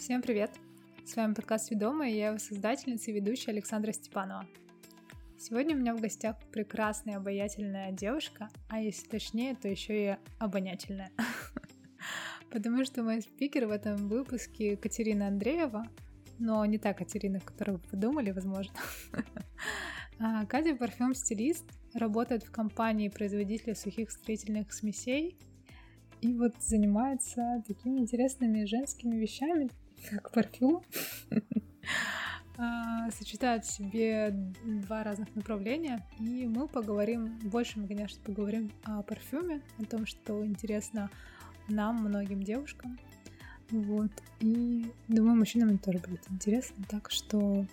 Всем привет! С вами подкаст «Ведомая» и я его создательница и ведущая Александра Степанова. Сегодня у меня в гостях прекрасная обаятельная девушка, а если точнее, то еще и обонятельная. Потому что мой спикер в этом выпуске Катерина Андреева, но не та Катерина, которую вы подумали, возможно. А, Катя парфюм-стилист, работает в компании производителя сухих строительных смесей и вот занимается такими интересными женскими вещами, как парфюм. А, сочетает в себе два разных направления, и мы поговорим, больше мы, конечно, поговорим о парфюме, о том, что интересно нам, многим девушкам. Вот. И думаю, мужчинам это тоже будет интересно. Так что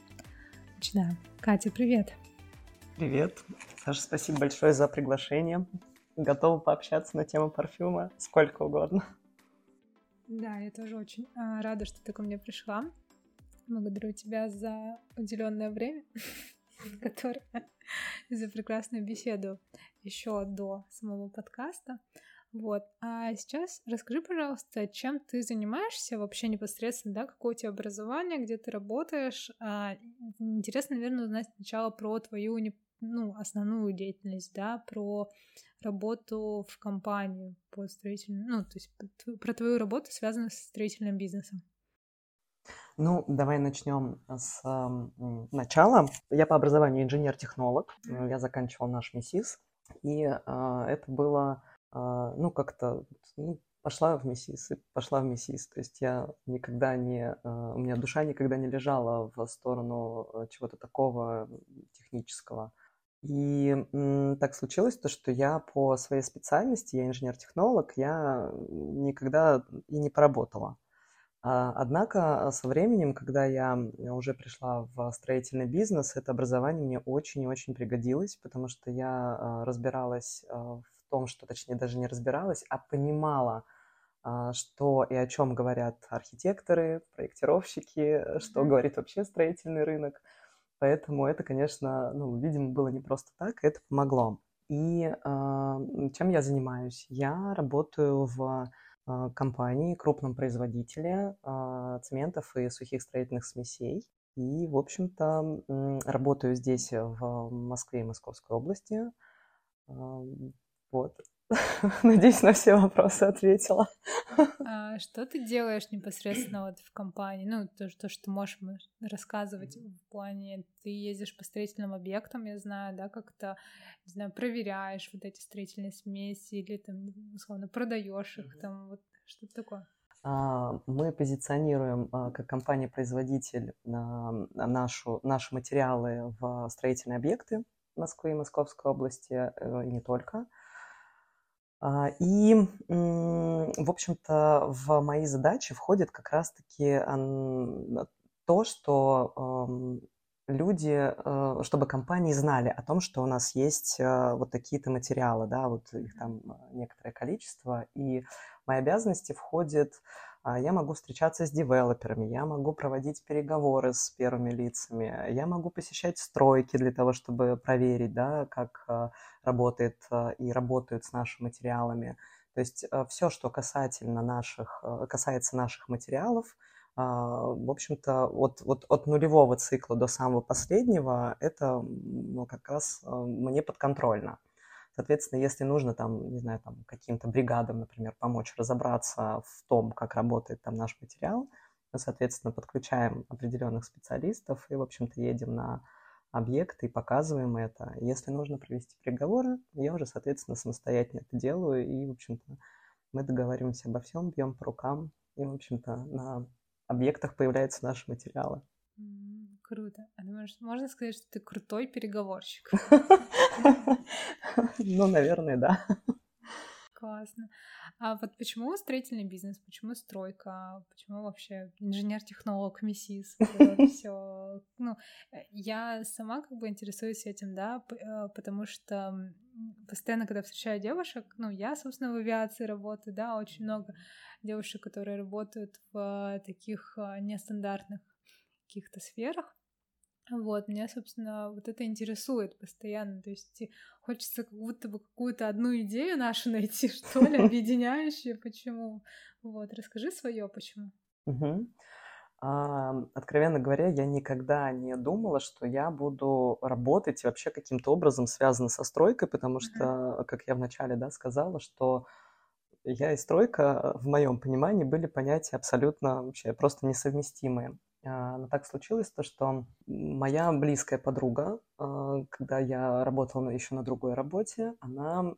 начинаем. Катя, привет! Привет. Саша, спасибо большое за приглашение. Готова пообщаться на тему парфюма сколько угодно. Да, я тоже очень э, рада, что ты ко мне пришла. Благодарю тебя за уделенное время, которое за прекрасную беседу еще до самого подкаста. Вот. А сейчас расскажи, пожалуйста, чем ты занимаешься вообще непосредственно, да, какое у тебя образование, где ты работаешь. А, интересно, наверное, узнать сначала про твою ну, основную деятельность, да, про работу в компании по строительному, ну, то есть про твою работу, связанную с строительным бизнесом. Ну, давай начнем с э, начала. Я по образованию инженер-технолог. Я заканчивал наш МИСИС. И э, это было, э, ну, как-то, ну, пошла в МИСИС и пошла в МИСИС. То есть я никогда не, э, у меня душа никогда не лежала в сторону чего-то такого технического. И так случилось то, что я по своей специальности, я инженер-технолог, я никогда и не поработала. А, однако со временем, когда я уже пришла в строительный бизнес, это образование мне очень и очень пригодилось, потому что я а, разбиралась а, в том, что, точнее, даже не разбиралась, а понимала, что и о чем говорят архитекторы, проектировщики, что говорит вообще строительный рынок – Поэтому это, конечно, ну, видимо, было не просто так, это помогло. И э, чем я занимаюсь? Я работаю в э, компании, крупном производителе э, цементов и сухих строительных смесей. И, в общем-то, работаю здесь, в Москве и Московской области. Вот. Надеюсь, на все вопросы ответила. А что ты делаешь непосредственно вот в компании? Ну, то, то, что можешь рассказывать в плане, ты ездишь по строительным объектам, я знаю, да, как-то, не знаю, проверяешь вот эти строительные смеси или там, условно, продаешь их, там, вот что-то такое. А, мы позиционируем а, как компания-производитель нашу, наши материалы в строительные объекты Москвы и Московской области, э, и не только. А, и, в общем-то, в мои задачи входит как раз-таки то, что люди, э, чтобы компании знали о том, что у нас есть э, вот такие-то материалы, да, вот их там некоторое количество, и мои обязанности входит а, я могу встречаться с девелоперами, я могу проводить переговоры с первыми лицами, я могу посещать стройки для того, чтобы проверить, да, как а, работает а, и работают с нашими материалами. То есть все, что касательно наших, касается наших материалов, в общем-то, от, от, от нулевого цикла до самого последнего, это ну, как раз мне подконтрольно. Соответственно, если нужно там, не знаю, там каким-то бригадам, например, помочь разобраться в том, как работает там наш материал, мы, соответственно, подключаем определенных специалистов и, в общем-то, едем на объекты и показываем это. Если нужно провести переговоры, я уже, соответственно, самостоятельно это делаю, и, в общем-то, мы договариваемся обо всем, бьем по рукам, и, в общем-то, на объектах появляются наши материалы. Круто. А думаешь, можно сказать, что ты крутой переговорщик? Ну, наверное, да. Классно. А вот почему строительный бизнес? Почему стройка? Почему вообще инженер-технолог, МИСИС? Все. Ну, э, я сама как бы интересуюсь этим, да, э, потому что постоянно, когда встречаю девушек, ну, я, собственно, в авиации работаю, да, очень много девушек, которые работают в таких э, нестандартных каких-то сферах. Вот, меня, собственно, вот это интересует постоянно. То есть хочется как будто бы какую-то одну идею нашу найти, что ли, объединяющую. Почему? Вот, расскажи свое, почему. Угу. А, откровенно говоря, я никогда не думала, что я буду работать вообще каким-то образом связано со стройкой, потому что, как я вначале да, сказала, что я и стройка в моем понимании были понятия абсолютно вообще просто несовместимые. А, но так случилось то, что моя близкая подруга, а, когда я работала еще на другой работе, она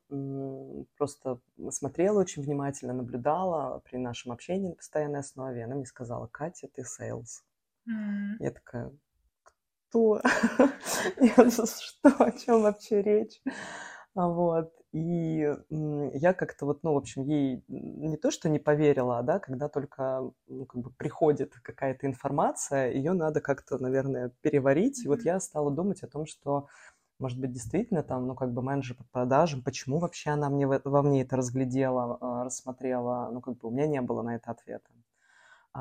просто смотрела очень внимательно, наблюдала при нашем общении на постоянной основе. Она мне сказала, Катя, ты sales. Mm. Я такая, кто? Что, о чем вообще речь? Вот. И я как-то вот, ну, в общем, ей не то, что не поверила, да, когда только ну, как бы приходит какая-то информация, ее надо как-то, наверное, переварить. И вот я стала думать о том, что, может быть, действительно там, ну, как бы менеджер по продажам, почему вообще она мне во мне это разглядела, а, рассмотрела, ну, как бы у меня не было на это ответа.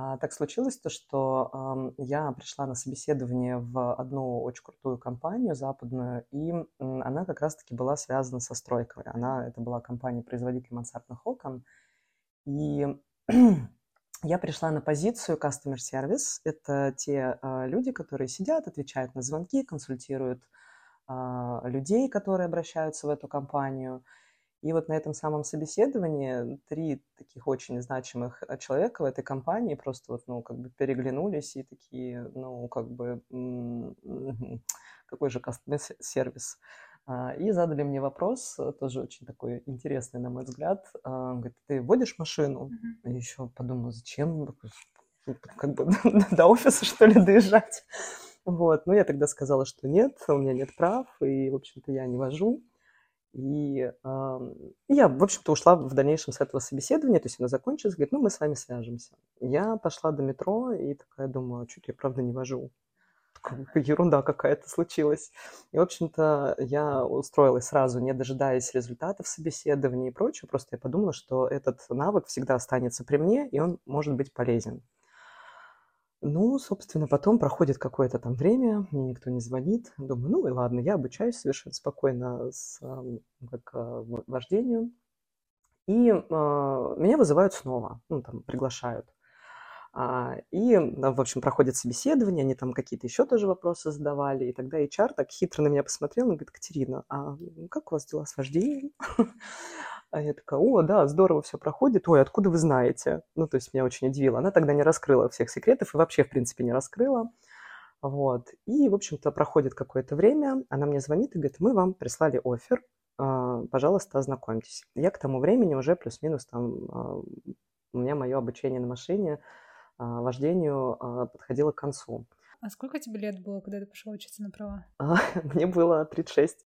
А, так случилось то, что я пришла на собеседование в одну очень крутую компанию западную, и она как раз-таки была связана со стройкой. Она, это была компания-производитель мансардных окон. И я пришла на позицию Customer Service. Это те э, люди, которые сидят, отвечают на звонки, консультируют э, людей, которые обращаются в эту компанию – и вот на этом самом собеседовании три таких очень значимых э, человека в этой компании просто вот, ну, как бы переглянулись и такие, ну, как бы, какой же сервис. А, и задали мне вопрос, э, тоже очень такой интересный, на мой взгляд. А, говорит, ты водишь машину? Mm-hmm. еще подумала, зачем? Как бы до офиса, что ли, доезжать? Вот, ну, я тогда сказала, что нет, у меня нет прав, и, в общем-то, я не вожу. И э, я, в общем-то, ушла в дальнейшем с этого собеседования, то есть она закончилась, говорит, ну, мы с вами свяжемся. Я пошла до метро и такая думаю, а что-то я, правда, не вожу. Ерунда какая-то случилась. И, в общем-то, я устроилась сразу, не дожидаясь результатов собеседования и прочего. Просто я подумала, что этот навык всегда останется при мне, и он может быть полезен. Ну, собственно, потом проходит какое-то там время, мне никто не звонит. Думаю, ну и ладно, я обучаюсь совершенно спокойно с как, а, вождению. И э, меня вызывают снова, ну, там, приглашают. А, и, в общем, проходит собеседование, они там какие-то еще тоже вопросы задавали. И тогда HR так хитро на меня посмотрел и говорит, Катерина, а как у вас дела с вождением? А я такая, о, да, здорово все проходит. Ой, откуда вы знаете? Ну, то есть меня очень удивило. Она тогда не раскрыла всех секретов и вообще, в принципе, не раскрыла. Вот. И, в общем-то, проходит какое-то время, она мне звонит и говорит, мы вам прислали офер, а, пожалуйста, ознакомьтесь. Я к тому времени уже плюс-минус там, а, у меня мое обучение на машине, а, вождению подходило к концу. А сколько тебе лет было, когда ты пошла учиться на права? Мне было 36.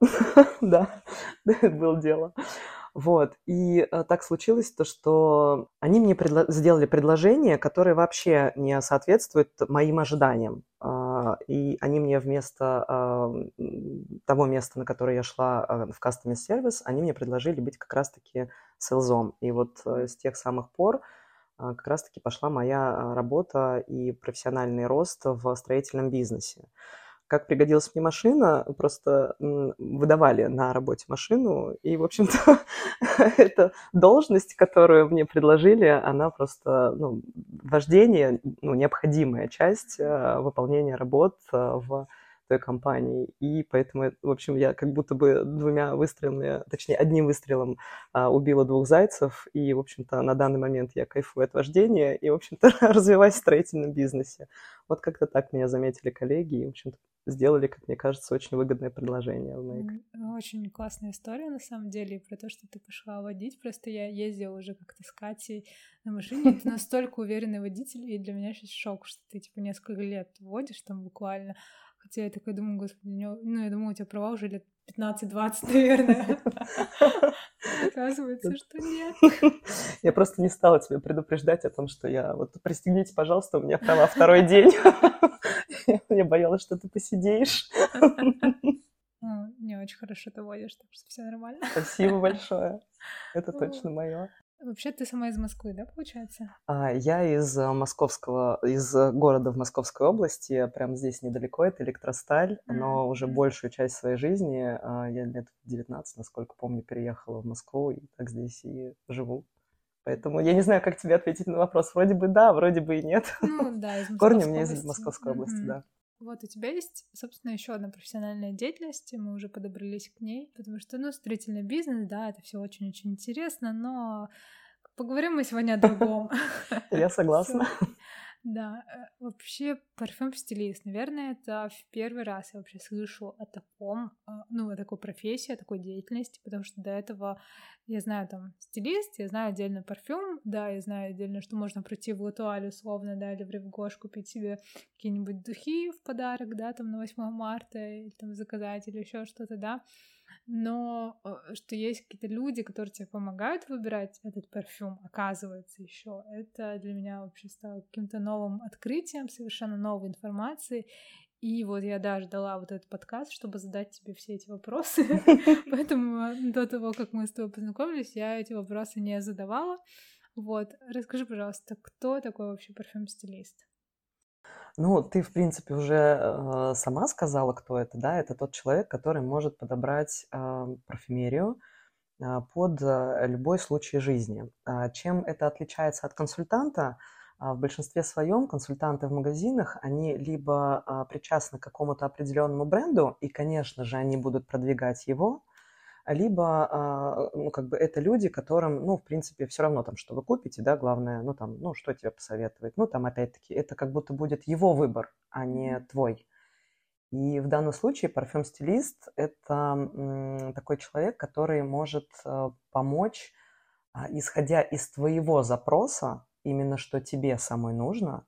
Да, было дело. Вот. И э, так случилось то, что они мне сделали предложение, которое вообще не соответствует моим ожиданиям. Э, и они мне вместо того места, на которое я шла э, в Customer Service, они мне предложили быть как раз-таки селзом. И вот э, с тех самых пор э, как раз-таки пошла моя работа и профессиональный рост в строительном бизнесе как пригодилась мне машина, просто выдавали на работе машину, и, в общем-то, эта должность, которую мне предложили, она просто, ну, вождение, ну, необходимая часть э, выполнения работ э, в той компании. И поэтому, в общем, я как будто бы двумя выстрелами, точнее, одним выстрелом а, убила двух зайцев. И, в общем-то, на данный момент я кайфую от вождения и, в общем-то, развиваюсь в строительном бизнесе. Вот как-то так меня заметили коллеги и, в общем-то, сделали, как мне кажется, очень выгодное предложение в Make. Очень классная история, на самом деле, про то, что ты пошла водить. Просто я ездила уже как-то с Катей на машине. Ты настолько уверенный водитель, и для меня сейчас шок, что ты, типа, несколько лет водишь там буквально. Хотя я такая думаю, господи, ну, я думаю, у тебя права уже лет 15-20, наверное. Оказывается, что нет. Я просто не стала тебе предупреждать о том, что я... Вот пристегните, пожалуйста, у меня права второй день. Я боялась, что ты посидеешь. Ну, не очень хорошо ты водишь, так что все нормально. Спасибо большое. Это точно мое. Вообще ты сама из Москвы, да, получается? А, я из э, московского, из города в Московской области, прямо здесь недалеко, это Электросталь, но mm-hmm. уже большую часть своей жизни, а, я лет 19, насколько помню, переехала в Москву и так здесь и живу. Поэтому я не знаю, как тебе ответить на вопрос. Вроде бы да, вроде бы и нет. Ну да, из Корни у меня из Московской области, да. Вот у тебя есть, собственно, еще одна профессиональная деятельность, мы уже подобрались к ней, потому что, ну, строительный бизнес, да, это все очень-очень интересно, но поговорим мы сегодня о другом. Я согласна. Да, э, вообще парфюм-стилист, наверное, это в первый раз я вообще слышу о таком, а, ну, о такой профессии, о такой деятельности, потому что до этого я знаю там стилист, я знаю отдельно парфюм, да, я знаю отдельно, что можно пройти в Латуаль условно, да, или в Ревгош купить себе какие-нибудь духи в подарок, да, там на 8 марта, или там заказать, или еще что-то, да, но э, что есть какие-то люди, которые тебе помогают выбирать этот парфюм, оказывается еще, это для меня вообще стало каким-то новым открытием, совершенно новой информацией. И вот я даже дала вот этот подкаст, чтобы задать тебе все эти вопросы. Поэтому э, до того, как мы с тобой познакомились, я эти вопросы не задавала. Вот, расскажи, пожалуйста, кто такой вообще парфюм-стилист? Ну, ты, в принципе, уже э, сама сказала, кто это, да? Это тот человек, который может подобрать э, парфюмерию э, под э, любой случай жизни. Э, чем это отличается от консультанта? Э, в большинстве своем консультанты в магазинах, они либо э, причастны к какому-то определенному бренду, и, конечно же, они будут продвигать его, либо, а, ну, как бы это люди, которым, ну, в принципе, все равно там, что вы купите, да, главное, ну, там, ну, что тебе посоветовать. Ну, там, опять-таки, это как будто будет его выбор, а не твой. И в данном случае парфюм-стилист – это такой человек, который может э, помочь, а, исходя из твоего запроса, именно что тебе самой нужно –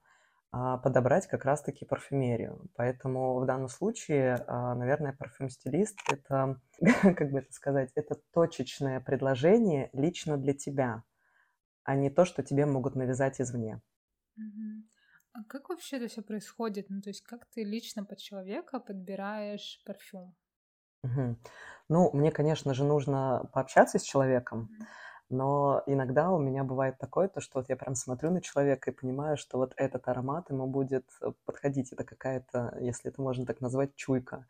подобрать как раз-таки парфюмерию. Поэтому в данном случае, а, наверное, парфюм-стилист – это, как бы это сказать, это точечное предложение лично для тебя, а не то, что тебе могут навязать извне. А как вообще это все происходит? Ну, то есть как ты лично под человека подбираешь парфюм? Угу. Ну, мне, конечно же, нужно пообщаться с человеком. Угу но иногда у меня бывает такое, то, что вот я прям смотрю на человека и понимаю, что вот этот аромат ему будет э, подходить. Это какая-то, если это можно так назвать, чуйка.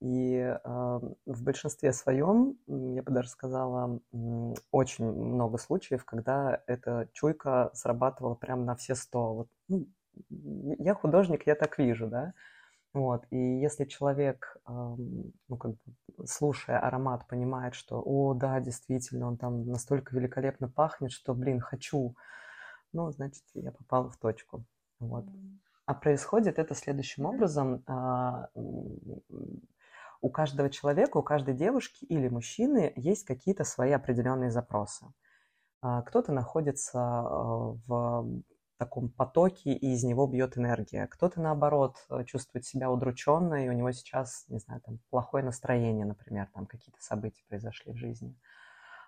И э, в большинстве своем, я бы даже сказала, очень много случаев, когда эта чуйка срабатывала прям на все сто. Вот, ну, я художник, я так вижу, да. Вот. И если человек, ну, как бы, слушая аромат, понимает, что, о, да, действительно, он там настолько великолепно пахнет, что, блин, хочу, ну, значит, я попала в точку. Вот. А происходит это следующим образом. А, у каждого человека, у каждой девушки или мужчины есть какие-то свои определенные запросы. А, кто-то находится а, в таком потоке, и из него бьет энергия. Кто-то, наоборот, э, чувствует себя удрученно, и у него сейчас, не знаю, там, плохое настроение, например, там какие-то события произошли в жизни.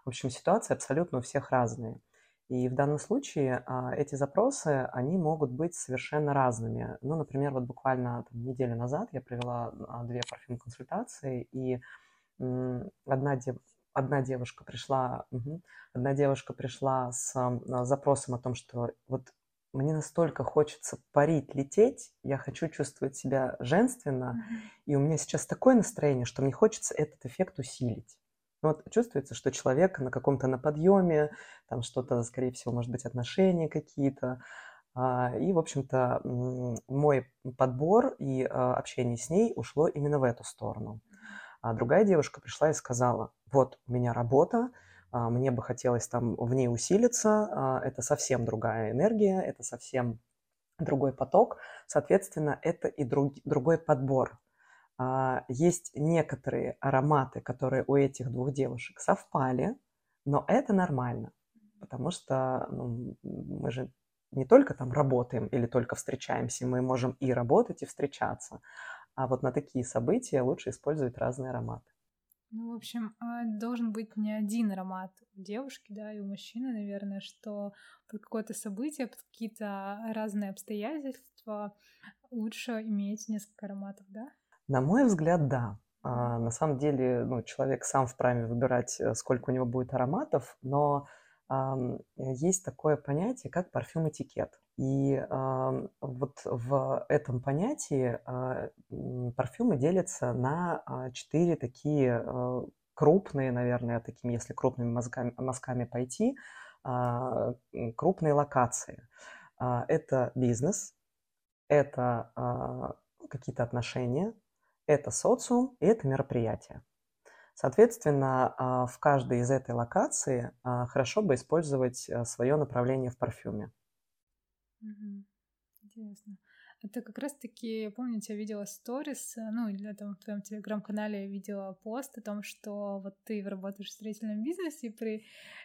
В общем, ситуации абсолютно у всех разные. И в данном случае а, эти запросы, они могут быть совершенно разными. Ну, например, вот буквально там, неделю назад я провела а, две парфюм-консультации, и одна, дев... одна девушка пришла, угу, одна девушка пришла с запросом о том, что вот мне настолько хочется парить, лететь, я хочу чувствовать себя женственно, mm-hmm. и у меня сейчас такое настроение, что мне хочется этот эффект усилить. Вот чувствуется, что человек на каком-то на подъеме, там что-то, скорее всего, может быть, отношения какие-то. А, и, в общем-то, мой подбор и а, общение с ней ушло именно в эту сторону. А другая девушка пришла и сказала, вот у меня работа, мне бы хотелось там в ней усилиться, а, это совсем другая энергия, это совсем другой поток, соответственно, это и друг, другой подбор. А, есть некоторые ароматы, которые у этих двух девушек совпали, но это нормально, потому что ну, мы же не только там работаем или только встречаемся, мы можем и работать, и встречаться. А вот на такие события лучше использовать разные ароматы. Ну, в общем, а, должен быть не один аромат у девушки, да, и у мужчины, наверное, что под какое-то событие, под какие-то разные обстоятельства лучше иметь несколько ароматов, да? На мой взгляд, да. А, на самом деле, ну, человек сам вправе выбирать, э, сколько у него будет ароматов, но а, есть такое понятие, как парфюм-этикет. И э, вот в этом понятии э, парфюмы делятся на четыре такие э, крупные, наверное, такими, если крупными мазками, мазками пойти, а, крупные локации. А, это бизнес, это а, какие-то отношения, это социум и это мероприятие. Соответственно, в каждой из этой локации хорошо бы использовать свое направление в парфюме. Интересно. Это как раз-таки, я помню, я видела сторис, э, ну, или там в твоем телеграм-канале я видела пост о том, что вот ты работаешь в строительном бизнесе,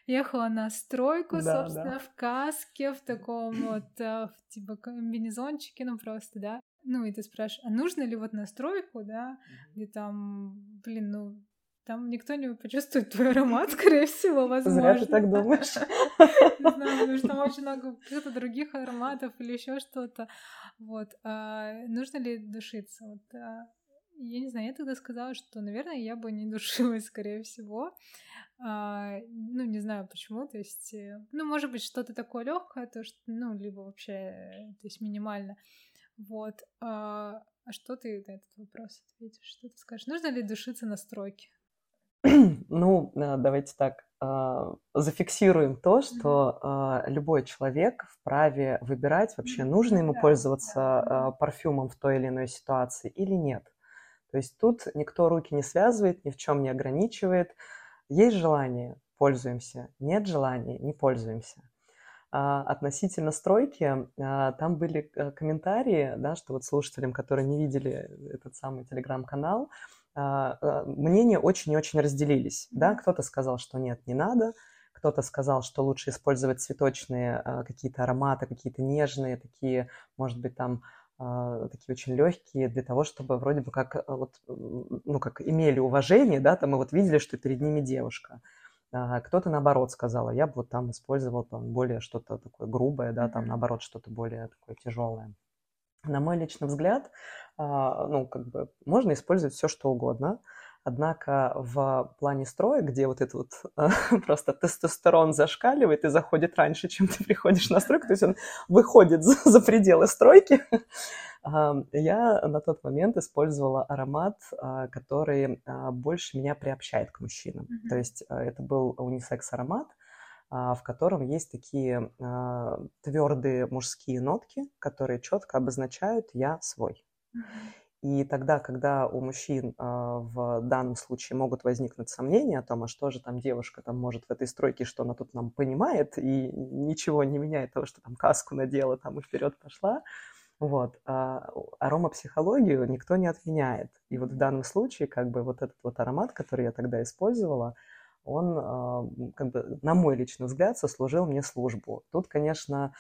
приехала на стройку, да, собственно, да. в каске, в таком вот, э, в, типа, комбинезончике, ну, просто, да. Ну, и ты спрашиваешь, а нужно ли вот на стройку, да, где там, блин, ну, там никто не почувствует твой аромат, скорее всего, возможно. Зря ты так думаешь. Не знаю, потому что там очень много каких-то других ароматов или еще что-то. Вот. А нужно ли душиться? Вот, а, я не знаю, я тогда сказала, что, наверное, я бы не душилась, скорее всего. А, ну, не знаю почему, то есть, э, ну, может быть, что-то такое легкое, то что, ну, либо вообще, то есть минимально. Вот. А, а что ты на этот вопрос ответишь? Что ты скажешь? Нужно ли душиться на стройке? Ну, э, давайте так, а, зафиксируем то, что а, любой человек вправе выбирать, вообще нужно ему пользоваться а, парфюмом в той или иной ситуации или нет. То есть тут никто руки не связывает, ни в чем не ограничивает. Есть желание – пользуемся, нет желания – не пользуемся. Относительно стройки, там были э, комментарии, да, что вот слушателям, которые не видели этот самый телеграм-канал, мнения очень и очень разделились. Да? Кто-то сказал, что нет, не надо, кто-то сказал, что лучше использовать цветочные а, какие-то ароматы, какие-то нежные, такие, может быть, там такие очень легкие для того, чтобы вроде бы как вот, ну, как имели уважение, да, там мы вот видели, что перед ними девушка. Кто-то наоборот сказал, я бы вот там использовал там более что-то такое грубое, да, там наоборот что-то более такое тяжелое. На мой личный взгляд, а, ну, как бы можно использовать все, что угодно. Однако в плане строя, где вот этот вот просто тестостерон зашкаливает и заходит раньше, чем ты приходишь на стройку, то есть он выходит за, за пределы стройки, я на тот момент использовала аромат, а, который а, больше меня приобщает к мужчинам. Mm-hmm. То есть это был унисекс-аромат, а, в котором есть такие а, твердые мужские нотки, которые четко обозначают «я свой». И тогда, когда у мужчин а, в данном случае могут возникнуть сомнения о том, а что же там девушка там может в этой стройке, что она тут нам понимает, и ничего не меняет того, что там каску надела там и вперед пошла, вот. А аромапсихологию никто не отменяет. И вот в данном случае, как бы вот этот вот аромат, который я тогда использовала, он, а, как бы, на мой личный взгляд, сослужил мне службу. Тут, конечно,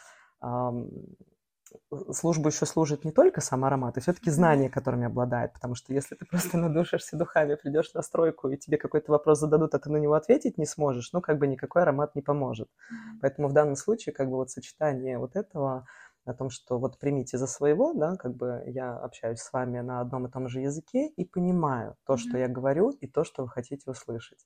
службу еще служит не только сам аромат, а все-таки знания, которыми обладает. Потому что если ты просто надушишься духами, придешь на стройку, и тебе какой-то вопрос зададут, а ты на него ответить не сможешь, ну, как бы никакой аромат не поможет. Поэтому в данном случае, как бы вот сочетание вот этого, о том, что вот примите за своего, да, как бы я общаюсь с вами на одном и том же языке и понимаю то, что я говорю, и то, что вы хотите услышать.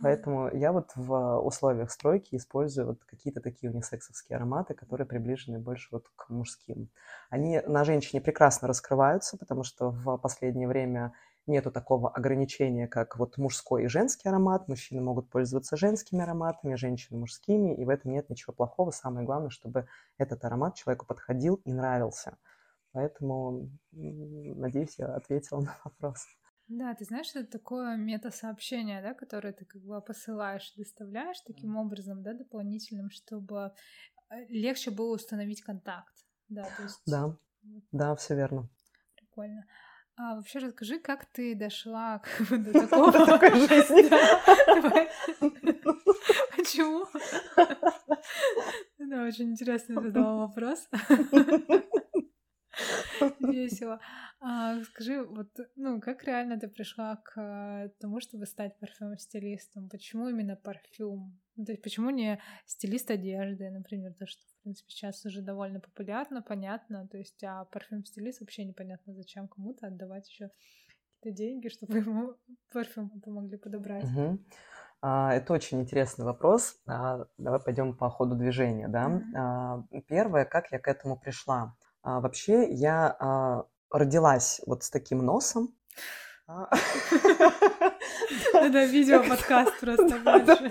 Поэтому я вот в условиях стройки использую вот какие-то такие унисексовские ароматы, которые приближены больше вот к мужским. Они на женщине прекрасно раскрываются, потому что в последнее время нету такого ограничения, как вот мужской и женский аромат. Мужчины могут пользоваться женскими ароматами, женщины мужскими, и в этом нет ничего плохого. Самое главное, чтобы этот аромат человеку подходил и нравился. Поэтому, надеюсь, я ответила на вопрос. Да, ты знаешь, это такое мета-сообщение, да, которое ты как бы посылаешь, доставляешь таким образом, да, дополнительным, чтобы э, легче было установить контакт. Да, то есть... Да, да, все верно. Прикольно. А вообще расскажи, как ты дошла до такого жизни? Почему? Да, очень интересный задала вопрос. Весело. А, скажи, вот, ну, как реально ты пришла к тому, чтобы стать парфюм-стилистом? Почему именно парфюм? Ну, то есть почему не стилист одежды, например, то, что, в принципе, сейчас уже довольно популярно, понятно, то есть, а парфюм-стилист вообще непонятно, зачем кому-то отдавать еще какие-то деньги, чтобы ему парфюм помогли подобрать. Угу. А, это очень интересный вопрос. А, давай пойдем по ходу движения, да. Mm-hmm. Первое, как я к этому пришла. А, вообще я а, родилась вот с таким носом. Да, видео подкаст просто больше.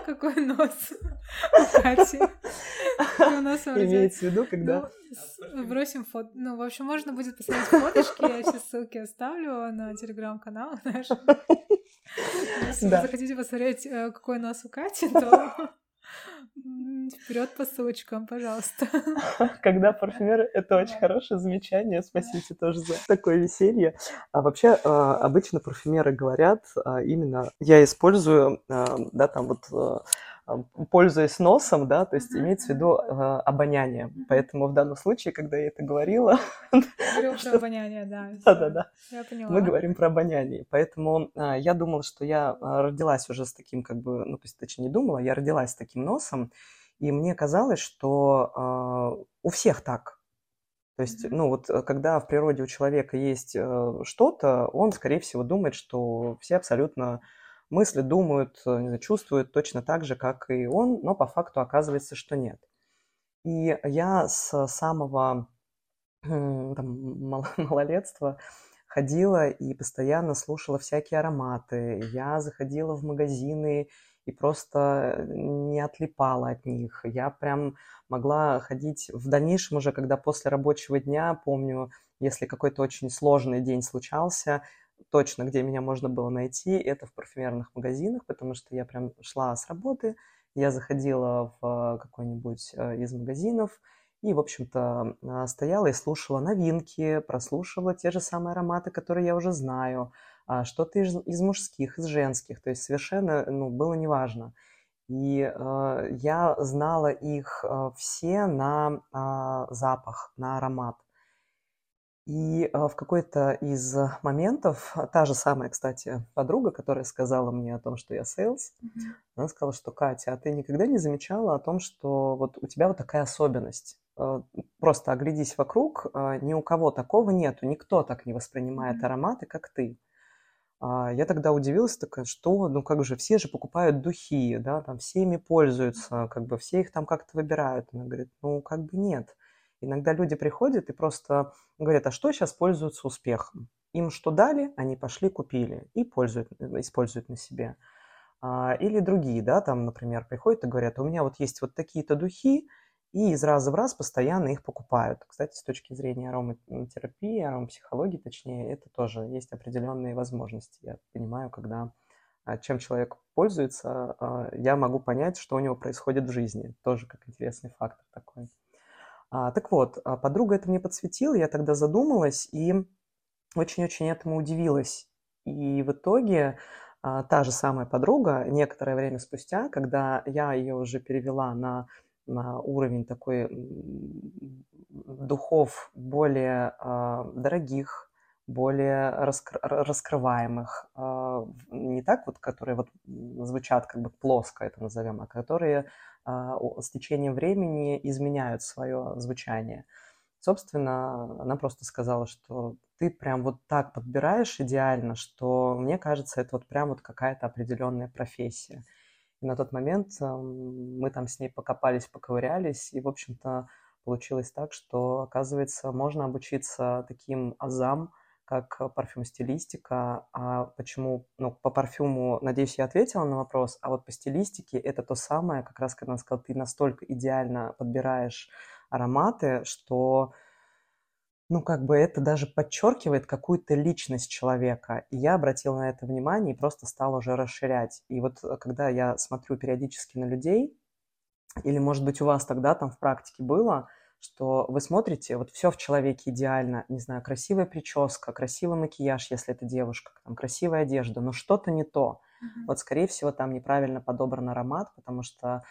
Какой нос у Кати. Имеется в виду, когда... Ну, бросим фото. Ну, в общем, можно будет посмотреть фоточки. Я сейчас ссылки оставлю на телеграм-канал наш. Если вы захотите посмотреть, э, какой нос у Кати, то Вперед по ссылочкам, пожалуйста. Когда парфюмеры, это очень хорошее замечание. Спасибо тебе тоже за такое веселье. А вообще, а, обычно парфюмеры говорят а, именно, я использую, а, да, там вот пользуясь носом, да, то есть имеется в виду э, обоняние. Поэтому в данном случае, когда я это говорила... Говорил про обоняние, да. Да-да-да. Я поняла. Мы говорим про обоняние. Поэтому э, я думала, что я родилась уже с таким, как бы, ну, то есть, точнее, не думала, я родилась с таким носом, и мне казалось, что э, у всех так. То есть, ну вот, когда в природе у человека есть э, что-то, он, скорее всего, думает, что все абсолютно мысли думают, э, чувствуют точно так же, как и он, но по факту оказывается, что нет. И я с самого там, малолетства ходила и постоянно слушала всякие ароматы. Я заходила в магазины и просто не отлипала от них. Я прям могла ходить в дальнейшем уже, когда после рабочего дня, помню, если какой-то очень сложный день случался, точно, где меня можно было найти, это в парфюмерных магазинах, потому что я прям шла с работы, я заходила в какой-нибудь э, из магазинов и, в общем-то, а, стояла и слушала новинки, прослушивала те же самые ароматы, которые я уже знаю, а, что-то из, из мужских, из женских, то есть совершенно ну, было неважно. И э, я знала их э, все на э, запах, на аромат. И в какой-то из моментов, та же самая, кстати, подруга, которая сказала мне о том, что я sales, mm-hmm. она сказала, что Катя, а ты никогда не замечала о том, что вот у тебя вот такая особенность? Просто оглядись вокруг, ни у кого такого нету, никто так не воспринимает mm-hmm. ароматы, как ты. А я тогда удивилась, такая, что, ну как же, все же покупают духи, да, там все ими пользуются, как бы все их там как-то выбирают. Она говорит, ну как бы нет. Иногда люди приходят и просто говорят, а что сейчас пользуются успехом? Им что дали, они пошли, купили и пользуют, используют на себе. А, или другие, да, там, например, приходят и говорят, у меня вот есть вот такие-то духи, и из раза в раз постоянно их покупают. Кстати, с точки зрения ароматерапии, аромапсихологии, точнее, это тоже есть определенные возможности. Я понимаю, когда а, чем человек пользуется, а, я могу понять, что у него происходит в жизни. Тоже как интересный фактор такой. А, так вот, а, подруга это мне подсветила, я тогда задумалась и очень-очень этому удивилась. И в итоге а, та же самая подруга некоторое время спустя, когда я ее уже перевела на, на уровень такой духов более а, дорогих, более раскр- раскрываемых, а, не так вот, которые вот звучат как бы плоско, это назовем, а которые с течением времени изменяют свое звучание. Собственно, она просто сказала, что ты прям вот так подбираешь идеально, что мне кажется, это вот прям вот какая-то определенная профессия. И на тот момент мы там с ней покопались, поковырялись, и, в общем-то, получилось так, что, оказывается, можно обучиться таким азам, как э, парфюм-стилистика. А почему? Ну, по парфюму, надеюсь, я ответила на вопрос, а вот по стилистике это то самое, как раз когда она сказала, ты настолько идеально подбираешь ароматы, что ну, как бы это даже подчеркивает какую-то личность человека. И я обратила на это внимание и просто стала уже расширять. И вот э, когда я смотрю периодически на людей, или, может быть, у вас тогда там в практике было, что вы смотрите, вот все в человеке идеально, не знаю, красивая прическа, красивый макияж, если это девушка, там красивая одежда, но что-то не то. Mm-hmm. Вот, скорее всего, там неправильно подобран аромат, потому что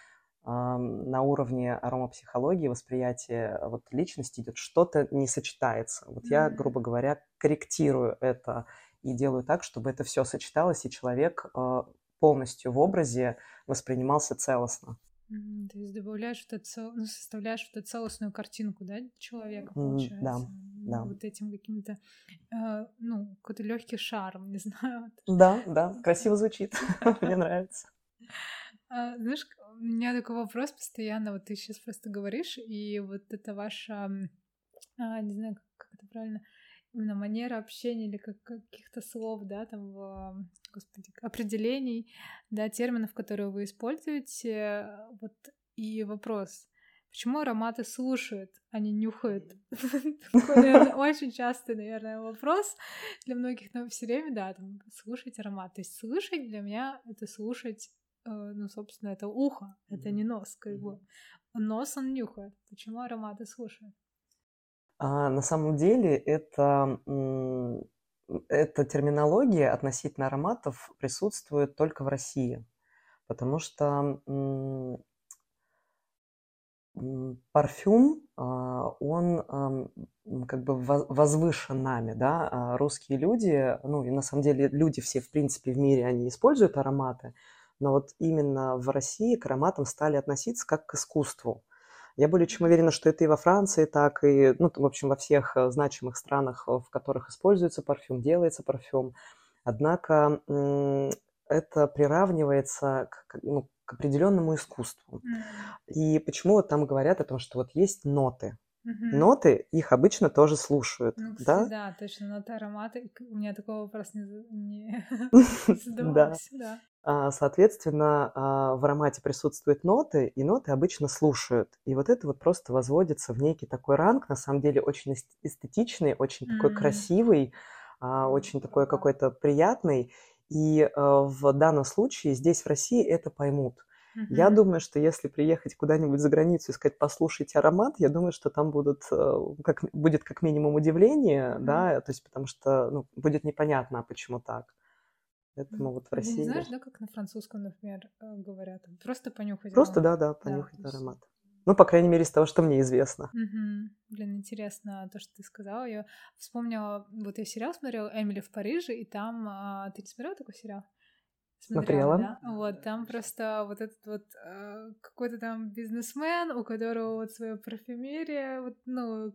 э, на уровне аромапсихологии, восприятия вот, личности идет что-то не сочетается. Вот mm-hmm. я, грубо говоря, корректирую это и делаю так, чтобы это все сочеталось, и человек э, полностью в образе воспринимался целостно. То есть добавляешь вот эту, ну, составляешь вот эту целостную картинку, да, человека, получается. да, Ну, да. Вот этим каким-то, э, ну, какой-то легкий шарм, не знаю. Да, да, красиво звучит. Мне нравится. А, знаешь, у меня такой вопрос постоянно, вот ты сейчас просто говоришь, и вот это ваша, а, не знаю, как это правильно, именно манера общения или как, каких-то слов, да, там, в, господи, определений, да, терминов, которые вы используете, вот, и вопрос, почему ароматы слушают, а не нюхают? Такой, наверное, очень частый, наверное, вопрос для многих, но все время, да, там, слушать аромат. То есть слышать для меня — это слушать э, ну, собственно, это ухо, это не нос, как бы. Нос он нюхает. Почему ароматы слушают? А, на самом деле это, эта терминология относительно ароматов присутствует только в России, потому что парфюм, а, он как бы возвышен нами, да, а русские люди, ну и на самом деле люди все в принципе в мире, они используют ароматы, но вот именно в России к ароматам стали относиться как к искусству. Я более чем уверена, что это и во Франции так, и, ну, в общем, во всех э, значимых странах, э, в которых используется парфюм, делается парфюм. Однако это приравнивается к, ну, к определенному искусству. Mm. И почему вот там говорят о том, что вот есть ноты, Угу. Ноты, их обычно тоже слушают, ну, кстати, да? Да, точно, ноты, ароматы. У меня такого вопрос не, не задавался, да. А, соответственно, а, в аромате присутствуют ноты, и ноты обычно слушают. И вот это вот просто возводится в некий такой ранг, на самом деле очень эстетичный, очень такой красивый, а, очень такой какой-то приятный. И в данном случае здесь в России это поймут. Я думаю, что если приехать куда-нибудь за границу и сказать, послушайте аромат, я думаю, что там будут, э, как, будет как минимум удивление, mm да, то есть потому что ну, будет непонятно, почему так. Поэтому вот в России... Не знаешь, да, как на французском, например, э, говорят? Просто понюхать Просто, аромат. да, да, понюхать да, аромат. Ну, по крайней мере, из того, что мне известно. Угу. Блин, интересно то, что ты сказала. Я вспомнила, вот я сериал смотрела «Эмили в Париже», и там... А, ты не смотрела такой сериал? Смотрела. Да? Вот, там просто вот этот вот э, какой-то там бизнесмен, у которого вот своя парфюмерия, вот, ну,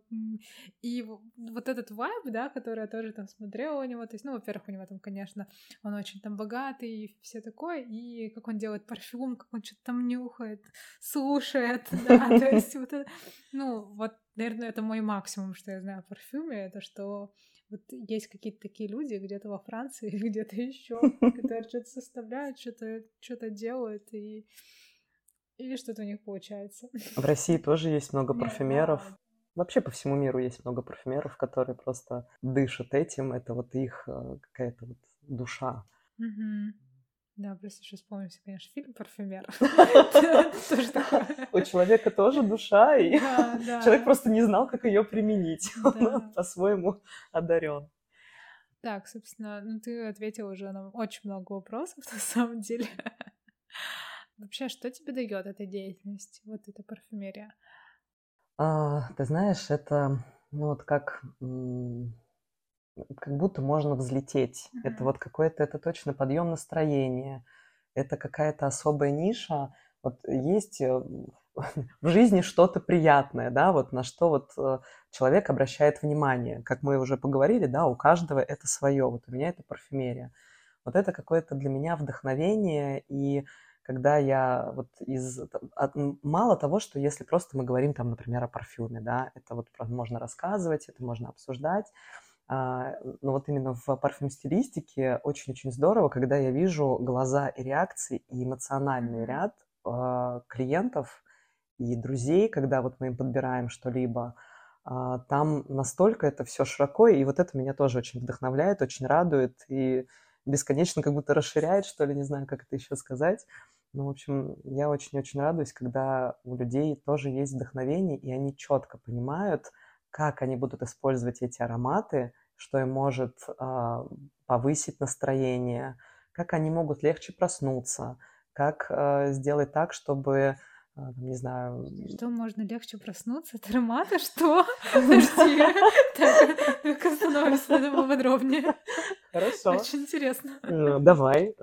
и вот этот вайб, да, который я тоже там смотрела у него, то есть, ну, во-первых, у него там, конечно, он очень там богатый и все такое, и как он делает парфюм, как он что-то там нюхает, слушает, да, то есть вот ну, вот, наверное, это мой максимум, что я знаю о парфюме, это что вот есть какие-то такие люди где-то во Франции или где-то еще, которые что-то составляют, что-то что-то делают и или что-то у них получается. В России тоже есть много парфюмеров. Вообще по всему миру есть много парфюмеров, которые просто дышат этим. Это вот их э, какая-то вот душа. Да, просто сейчас вспомнился, конечно, фильм «Парфюмер». У человека тоже душа, и человек просто не знал, как ее применить. Он по-своему одарен. Так, собственно, ну ты ответил уже на очень много вопросов, на самом деле. Вообще, что тебе дает эта деятельность, вот эта парфюмерия? А, ты знаешь, это ну, вот как как будто можно взлететь. Mm-hmm. Это вот какое-то, это точно подъем настроения. Это какая-то особая ниша. Вот есть э, в жизни что-то приятное, да, вот на что вот э, человек обращает внимание. Как мы уже поговорили, да, у каждого это свое. Вот у меня это парфюмерия. Вот это какое-то для меня вдохновение и когда я вот из... От, мало того, что если просто мы говорим там, например, о парфюме, да, это вот можно рассказывать, это можно обсуждать, но вот именно в парфюм-стилистике очень-очень здорово, когда я вижу глаза и реакции, и эмоциональный ряд а, клиентов и друзей, когда вот мы им подбираем что-либо, а, там настолько это все широко, и вот это меня тоже очень вдохновляет, очень радует, и бесконечно как будто расширяет, что ли, не знаю, как это еще сказать. Ну, в общем, я очень-очень радуюсь, когда у людей тоже есть вдохновение, и они четко понимают, как они будут использовать эти ароматы, что им может э, повысить настроение, как они могут легче проснуться, как э, сделать так, чтобы э, не знаю... Что, можно легче проснуться от аромата? Что? Подожди. Так, остановимся на поподробнее. Хорошо. Очень интересно. Давай.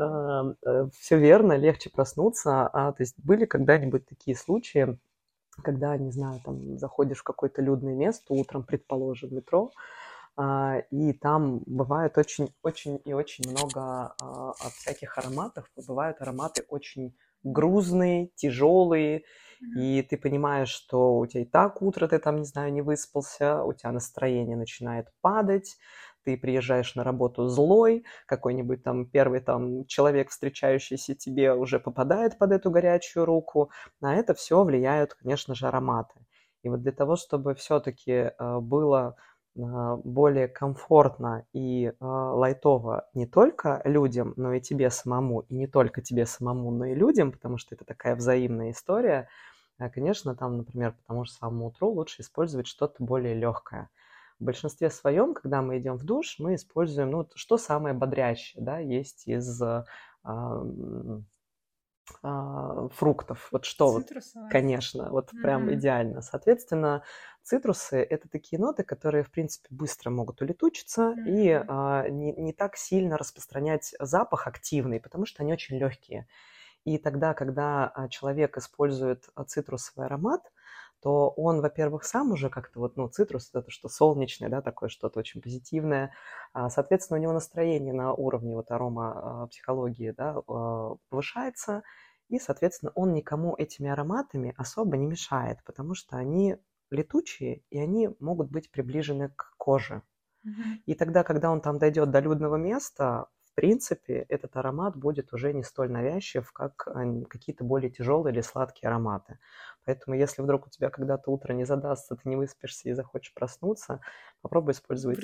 Все верно, легче проснуться. А, то есть были когда-нибудь такие случаи, когда, не знаю, там заходишь в какое-то людное место утром, предположим, метро, а, и там бывает очень-очень и очень много а, всяких ароматов. Бывают ароматы очень грузные, тяжелые, И ты понимаешь, что у тебя и так утро, ты там, не знаю, не выспался, у тебя настроение начинает падать, ты приезжаешь на работу злой, какой-нибудь там первый там человек, встречающийся тебе, уже попадает под эту горячую руку. На это все влияют, конечно же, ароматы. И вот для того, чтобы все-таки э, было а, более комфортно и э, лайтово не только людям, но и тебе самому, и не только тебе самому, но и людям, потому что это такая взаимная история, а, конечно, там, например, по тому же самому утру лучше использовать что-то более легкое. В большинстве своем, когда мы идем в душ, мы используем, ну, что самое бодрящее, да, есть из э, а, фруктов. Вот что вот, конечно, вот mm-hmm. прям идеально. Соответственно, цитрусы это такие ноты, которые, в принципе, быстро могут улетучиться mm-hmm. и а, не, не так сильно распространять запах активный, потому что они очень легкие. И тогда, когда а, человек использует а, цитрусовый аромат, то он, во-первых, сам уже как-то вот, ну, цитрус это что солнечное, да, такое что-то очень позитивное. А, соответственно, у него настроение на уровне вот арома а, психологии, да, а, повышается, и, соответственно, он никому этими ароматами особо не мешает, потому что они летучие, и они могут быть приближены к коже. И тогда, когда он там дойдет до людного места, принципе, этот аромат будет уже не столь навязчив, как какие-то более тяжелые или сладкие ароматы. Поэтому, если вдруг у тебя когда-то утро не задастся, ты не выспишься и захочешь проснуться, попробуй использовать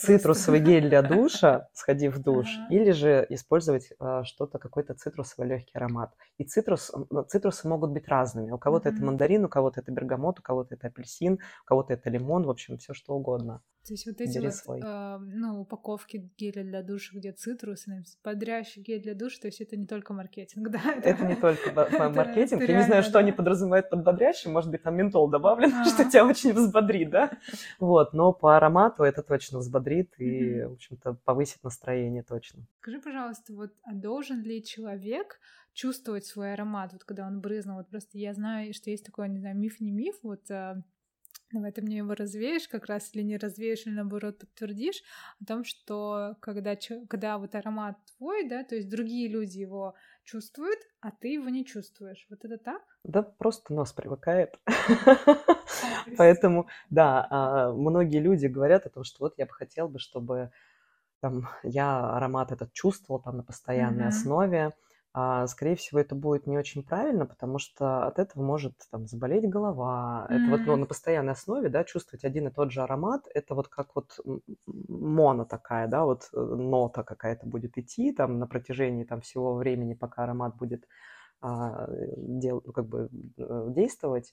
цитрусовый гель для душа, сходи в душ, ага. или же использовать а, что-то, какой-то цитрусовый легкий аромат. И цитрус, цитрусы могут быть разными. У кого-то mm-hmm. это мандарин, у кого-то это бергамот, у кого-то это апельсин, у кого-то это лимон, в общем, все что угодно. То есть вот эти вот, э, ну, упаковки геля для душа, где цитрус, бодрящий гель для душа, то есть это не только маркетинг, да? Это, это не только маркетинг. Я не знаю, что они подразумевают под бодрящим, может быть, там ментол добавлен, что тебя очень взбодрит, да? Вот, но по аромату это точно взбодрит и, в общем-то, повысит настроение точно. Скажи, пожалуйста, вот а должен ли человек чувствовать свой аромат, вот когда он брызнул? Вот просто я знаю, что есть такой, не знаю, миф не миф, вот а, Давай ты мне его развеешь как раз или не развеешь, или наоборот подтвердишь о том, что когда, когда вот аромат твой, да, то есть другие люди его чувствуют, а ты его не чувствуешь. Вот это так? Да, просто нос привыкает. Поэтому, да, а, многие люди говорят о том, что вот я бы хотел бы, чтобы там, я аромат этот чувствовал там на постоянной основе, а, скорее всего, это будет не очень правильно, потому что от этого может там заболеть голова. Mm-hmm. Это вот ну, на постоянной основе, да, чувствовать один и тот же аромат, это вот как вот моно такая, да, вот э, нота какая-то будет идти там на протяжении там всего времени, пока аромат будет а, дел, ну, как бы э, действовать.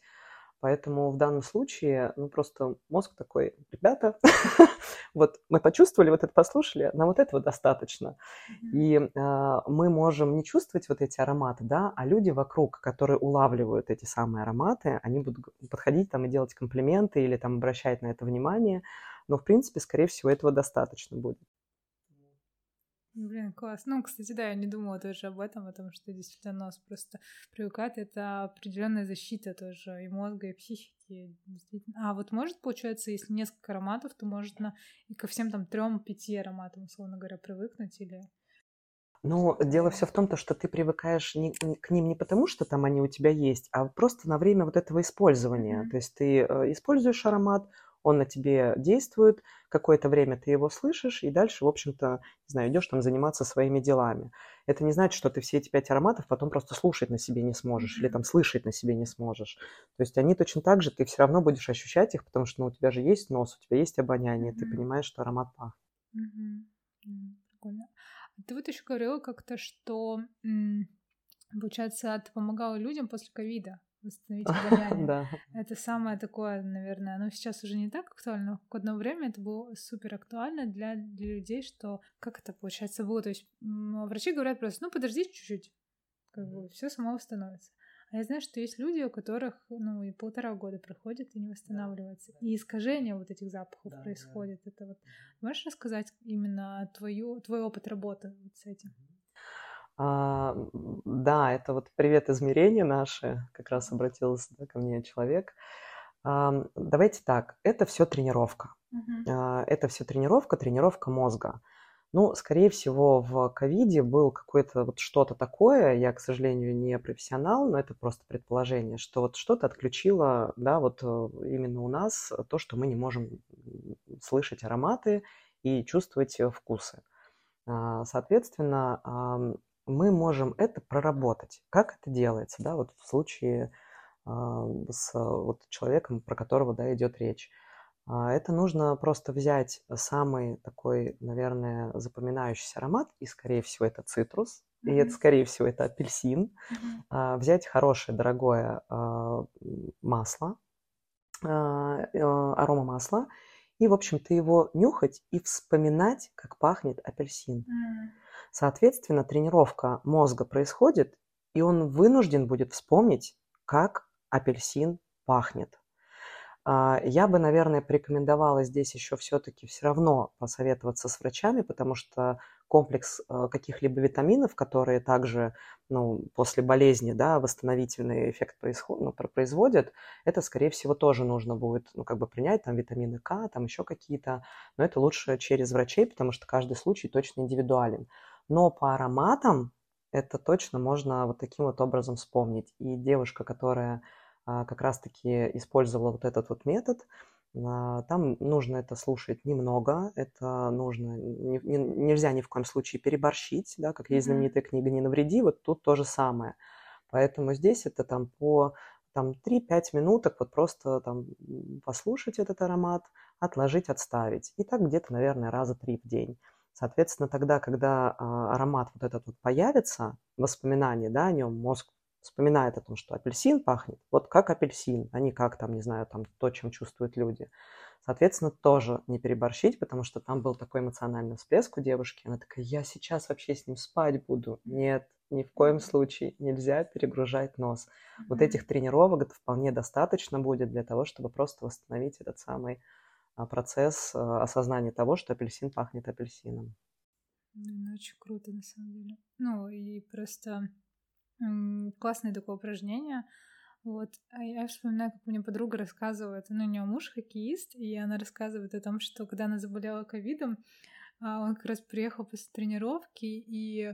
Поэтому в данном случае, ну, просто мозг такой, ребята, вот мы почувствовали, вот это послушали, нам вот этого достаточно. И э, мы можем не чувствовать вот эти ароматы, да, а люди вокруг, которые улавливают эти самые ароматы, они будут подходить там и делать комплименты или там обращать на это внимание, но, в принципе, скорее всего, этого достаточно будет. Блин, класс. Ну, кстати, да, я не думала тоже об этом, потому что действительно нос просто привыкает. Это определенная защита тоже и мозга, и психики. А вот может, получается, если несколько ароматов, то можно и ко всем там трем-пяти ароматам, условно говоря, привыкнуть или... Ну, дело все в том, то, что ты привыкаешь не, к ним не потому, что там они у тебя есть, а просто на время вот этого использования. Mm-hmm. То есть ты э, используешь аромат, он на тебе действует, какое-то время ты его слышишь, и дальше, в общем-то, не знаю, идешь там заниматься своими делами. Это не значит, что ты все эти пять ароматов потом просто слушать на себе не сможешь или там слышать на себе не сможешь. То есть они точно так же, ты все равно будешь ощущать их, потому что ну, у тебя же есть нос, у тебя есть обоняние, mm-hmm. ты понимаешь, что аромат пахнет. Mm-hmm. Прикольно. Ты вот еще говорила как-то, что, получается, ты помогала людям после ковида восстановить обоняние. да. Это самое такое, наверное, но сейчас уже не так актуально, но в одно время это было супер актуально для, для людей, что как это получается было. То есть врачи говорят просто, ну подождите чуть-чуть, как бы все само восстановится. А я знаю, что есть люди, у которых, ну, и полтора года проходит и не восстанавливается. И искажение вот этих запахов да, происходит. Да. Это вот можешь рассказать именно твою, твой опыт работы вот с этим? А, да, это вот привет измерения наши, как раз обратился да, ко мне человек. А, давайте так, это все тренировка. Uh-huh. А, это все тренировка, тренировка мозга. Ну, скорее всего, в ковиде был какое-то вот что-то такое, я, к сожалению, не профессионал, но это просто предположение, что вот что-то отключило, да, вот э, именно у нас то, что мы не можем слышать ароматы и чувствовать э, вкусы. А, соответственно, мы можем это проработать. Как это делается, да, вот в случае а, с вот человеком, про которого, да, идет речь. А, это нужно просто взять самый такой, наверное, запоминающийся аромат, и, скорее всего, это цитрус, mm-hmm. и это, скорее всего, это апельсин. Mm-hmm. Взять хорошее, дорогое масло, э, арома масла, и, в общем-то, его нюхать и вспоминать, как пахнет апельсин. Mm-hmm. Соответственно, тренировка мозга происходит, и он вынужден будет вспомнить, как апельсин пахнет. А, я бы, наверное, порекомендовала здесь еще все-таки все равно посоветоваться с врачами, потому что комплекс э, каких-либо витаминов, которые также ну, после болезни да, восстановительный эффект происход... ну, производят, это, скорее всего, тоже нужно будет ну, как бы принять, там витамины К, там еще какие-то, но это лучше через врачей, потому что каждый случай точно индивидуален. Но по ароматам это точно можно вот таким вот образом вспомнить. И девушка, которая а, как раз-таки использовала вот этот вот метод. А, там нужно это слушать немного, это нужно, не, не, нельзя ни в коем случае переборщить, да, как есть знаменитая книга «Не навреди», вот тут то же самое. Поэтому здесь это там по там 3-5 минуток вот просто там послушать этот аромат, отложить, отставить. И так где-то, наверное, раза три в день. Соответственно, тогда, когда а, аромат вот этот вот появится, воспоминания да, о нем, мозг вспоминает о том, что апельсин пахнет вот как апельсин, а не как там, не знаю, там то, чем чувствуют люди. Соответственно, тоже не переборщить, потому что там был такой эмоциональный всплеск у девушки. Она такая, я сейчас вообще с ним спать буду. Нет, ни в коем случае нельзя перегружать нос. Mm-hmm. Вот этих тренировок вполне достаточно будет для того, чтобы просто восстановить этот самый процесс а, осознания того, что апельсин пахнет апельсином. Ну, очень круто, на самом деле. Ну, и просто Классное такое упражнение. Вот. А я вспоминаю, как мне подруга рассказывает, ну, у нее муж хоккеист, и она рассказывает о том, что когда она заболела ковидом, а, он как раз приехал после тренировки, и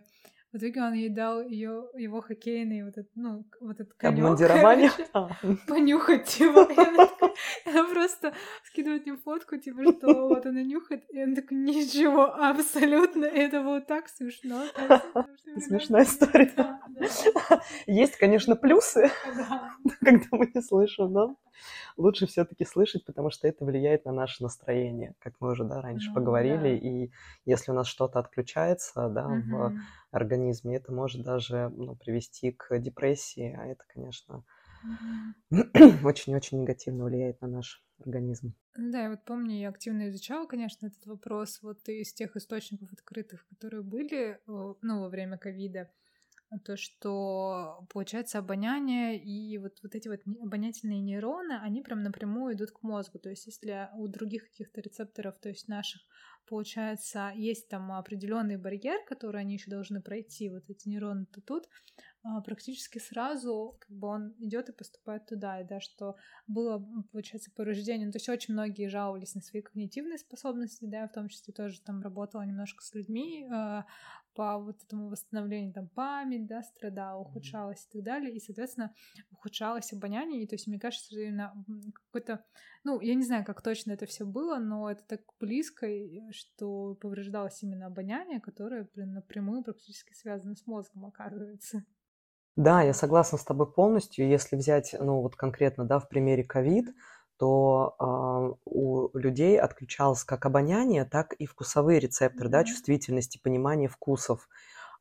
в итоге он ей дал ее, его хоккейный вот этот, ну, вот этот конёк. Обмундирование? А. Понюхать его. Она просто скидывает мне фотку, типа, что вот она нюхает, и он такой, ничего, абсолютно, это было так смешно. Смешная история. Есть, конечно, плюсы, когда мы не слышим, но лучше все-таки слышать, потому что это влияет на наше настроение, как мы уже да, раньше ну, поговорили. Да. И если у нас что-то отключается да, угу. в организме, это может даже ну, привести к депрессии, а это, конечно, очень-очень негативно влияет на наш организм. Ну да, я вот помню, я активно изучала, конечно, этот вопрос вот из тех источников открытых, которые были ну, во время ковида то, что получается обоняние и вот, вот эти вот обонятельные нейроны, они прям напрямую идут к мозгу. То есть если у других каких-то рецепторов, то есть наших, получается, есть там определенный барьер, который они еще должны пройти, вот эти нейроны, то тут а, практически сразу как бы он идет и поступает туда, и да, что было, получается, по рождению, ну, то есть очень многие жаловались на свои когнитивные способности, да, в том числе тоже там работала немножко с людьми а, по вот этому восстановлению, там память, да, страдала, ухудшалась и так далее, и, соответственно, ухудшалось обоняние, и то есть мне кажется, что именно какой-то, ну, я не знаю, как точно это все было, но это так близко, что повреждалось именно обоняние, которое блин, напрямую практически связано с мозгом, оказывается. Да, я согласна с тобой полностью. Если взять, ну вот конкретно, да, в примере ковид, то э, у людей отключалось как обоняние, так и вкусовые рецепторы, mm-hmm. да, чувствительность и понимание вкусов.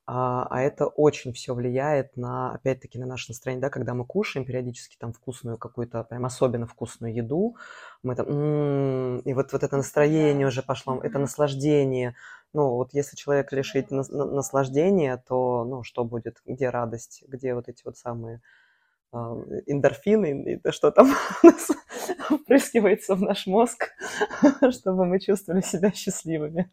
А, а это очень все влияет на, опять-таки, на наше настроение, да, когда мы кушаем периодически там вкусную какую-то, прям особенно вкусную еду, мы там, м-м, и вот, вот это настроение уже пошло, это наслаждение, ну, вот если человек лишит на- на- наслаждения, то, ну, что будет? Где радость? Где вот эти вот самые э, эндорфины, и что там впрыскивается в наш мозг, чтобы мы чувствовали себя счастливыми.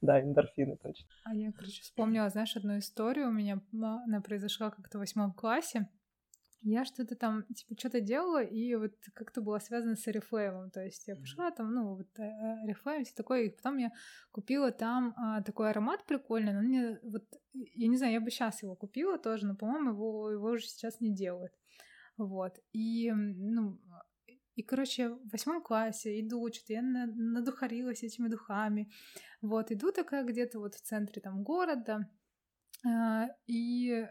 Да, эндорфины точно. А я, короче, вспомнила, знаешь, одну историю у меня, она произошла как-то в восьмом классе. Я что-то там, типа, что-то делала, и вот как-то было связано с Oriflame, то есть я пошла там, ну, вот Oriflame, э, все такое, и потом я купила там а, такой аромат прикольный, но мне вот, я не знаю, я бы сейчас его купила тоже, но, по-моему, его, его уже сейчас не делают, вот, и, ну, и, короче, в восьмом классе иду, что-то я надухарилась этими духами, вот, иду такая где-то вот в центре там города, а, и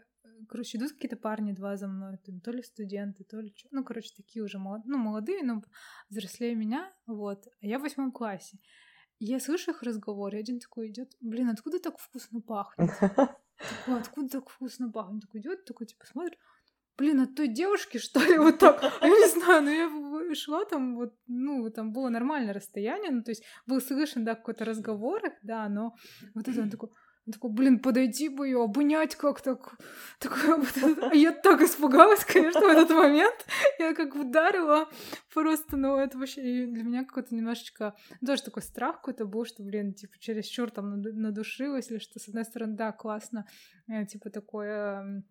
короче, идут какие-то парни два за мной, там, то ли студенты, то ли что. Ну, короче, такие уже молод... ну, молодые, но взрослее меня, вот. А я в восьмом классе. Я слышу их разговор, и один такой идет, блин, откуда так вкусно пахнет? Такой, откуда так вкусно пахнет? Такой идет, такой, типа, смотрит, блин, от той девушки, что ли, вот так? А я не знаю, но я шла там, вот, ну, там было нормальное расстояние, ну, то есть был слышен, да, какой-то разговор да, но вот это он такой, он такой, блин, подойти бы ее, обнять как-то. Такой, вот, а я так испугалась, конечно, в этот момент. Я как ударила просто, ну, это вообще для меня какой-то немножечко... Тоже такой страх какой-то был, что, блин, типа, чересчур там надушилась или что, с одной стороны, да, классно, э, типа, такое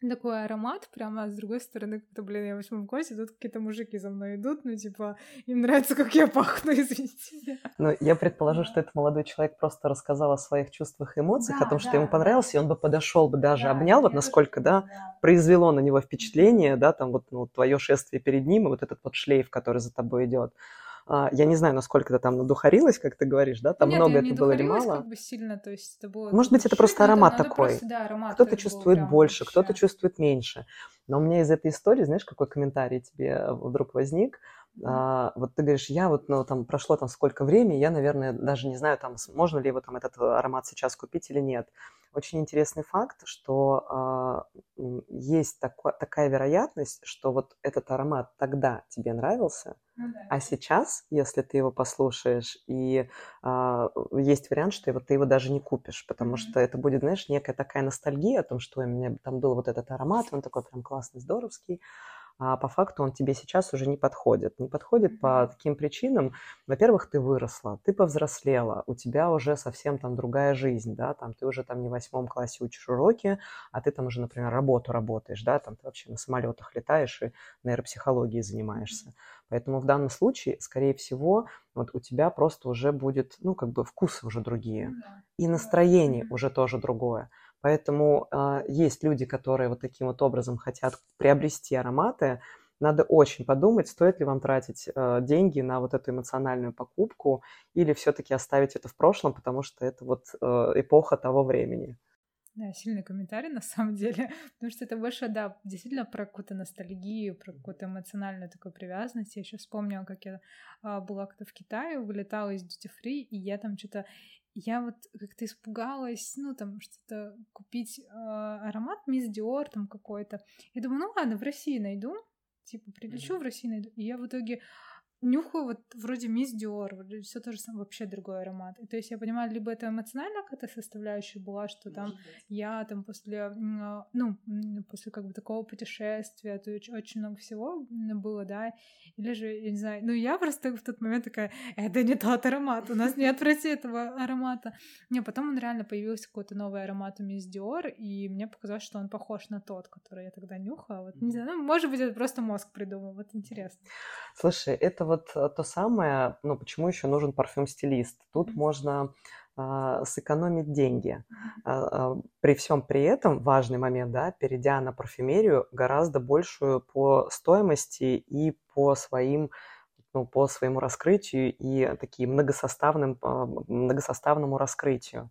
такой аромат, прямо, а с другой стороны, как-то, блин, я в восьмом классе, тут какие-то мужики за мной идут, ну, типа, им нравится, как я пахну, извините. Ну, я предположу, что этот молодой человек просто рассказал о своих чувствах и эмоциях, да, о том, что да, ему понравился, да. и он бы подошел бы даже, да, обнял, вот насколько, да, да, произвело на него впечатление, да, там вот ну, твое шествие перед ним, и вот этот вот шлейф, который за тобой идет. А, я не знаю, насколько ты там надухарилась, как ты говоришь, да? Там Нет, много это было или мало? как бы сильно, то есть это было... Может быть, это просто аромат это, такой. Просто, да, аромат кто-то чувствует больше, вообще. кто-то чувствует меньше. Но у меня из этой истории, знаешь, какой комментарий тебе вдруг возник? А, вот ты говоришь, я вот, ну, там, прошло там сколько времени, я, наверное, даже не знаю, там, можно ли его там этот аромат сейчас купить или нет. Очень интересный факт, что а, есть тако, такая вероятность, что вот этот аромат тогда тебе нравился, ну, да. а сейчас, если ты его послушаешь, и а, есть вариант, что его, ты его даже не купишь, потому mm-hmm. что это будет, знаешь, некая такая ностальгия о том, что у меня там был вот этот аромат, он такой прям классный, здоровский, а по факту он тебе сейчас уже не подходит. Не подходит по таким причинам. Во-первых, ты выросла, ты повзрослела, у тебя уже совсем там другая жизнь, да, там ты уже там не в восьмом классе учишь уроки, а ты там уже, например, работу работаешь, да, там ты вообще на самолетах летаешь и нейропсихологией занимаешься. Поэтому в данном случае, скорее всего, вот у тебя просто уже будет, ну, как бы вкусы уже другие, ну и настроение уже тоже другое. Поэтому э, есть люди, которые вот таким вот образом хотят приобрести ароматы. Надо очень подумать, стоит ли вам тратить э, деньги на вот эту эмоциональную покупку или все-таки оставить это в прошлом, потому что это вот э, эпоха того времени. Да, сильный комментарий на самом деле, потому что это больше, да, действительно про какую-то ностальгию, про какую-то эмоциональную такую привязанность. Я еще вспомнила, как я а, была когда в Китае, вылетала из duty free, и я там что-то я вот как-то испугалась, ну, там, что-то купить э, аромат Мисс Диор там какой-то. Я думаю, ну ладно, в России найду, типа, прилечу mm-hmm. в Россию найду. И я в итоге нюхаю вот вроде мисс Диор, все то же самое, вообще другой аромат. И, то есть я понимаю, либо это эмоциональная какая-то составляющая была, что там я там после, ну, после как бы такого путешествия, то очень, очень много всего было, да, или же, я не знаю, ну я просто в тот момент такая, это не тот аромат, у нас нет в России этого аромата. Не, потом он реально появился какой-то новый аромат у мисс Диор, и мне показалось, что он похож на тот, который я тогда нюхала. Вот, не знаю, ну, может быть, это просто мозг придумал, вот интересно. Слушай, это вот э, то самое, ну, почему еще нужен парфюм-стилист. Тут можно а, сэкономить деньги. А, а, при всем при этом важный момент, да, перейдя на парфюмерию, гораздо большую по стоимости и по своим ну, по своему раскрытию и таким многосоставным, многосоставному раскрытию.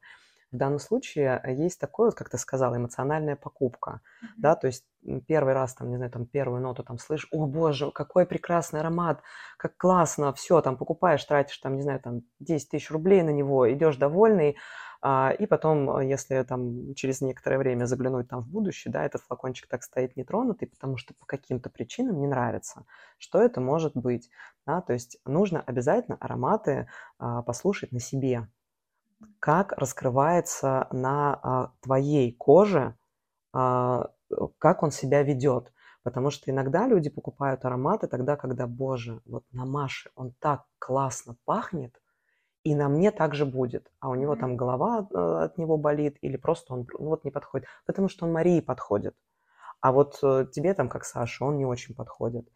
В данном случае э, есть такое, вот, как ты сказала, эмоциональная покупка, mm-hmm. да, то есть первый раз, там, не знаю, там, первую ноту там слышишь, о, боже, какой прекрасный аромат, как классно, все, там, покупаешь, тратишь, там, не знаю, там, 10 тысяч рублей на него, идешь довольный, а, и потом, э, если там через некоторое время заглянуть там в будущее, да, этот флакончик так стоит нетронутый, потому что по каким-то причинам не нравится. Что это может быть? Да, то есть нужно обязательно ароматы а, послушать на себе, как раскрывается на а, твоей коже, а, как он себя ведет. Потому что иногда люди покупают ароматы тогда, когда, боже, вот на Маше он так классно пахнет, и на мне также будет. А у него там голова а, от него болит, или просто он ну, вот не подходит. Потому что он Марии подходит. А вот э, тебе там, как Саша, он не очень подходит.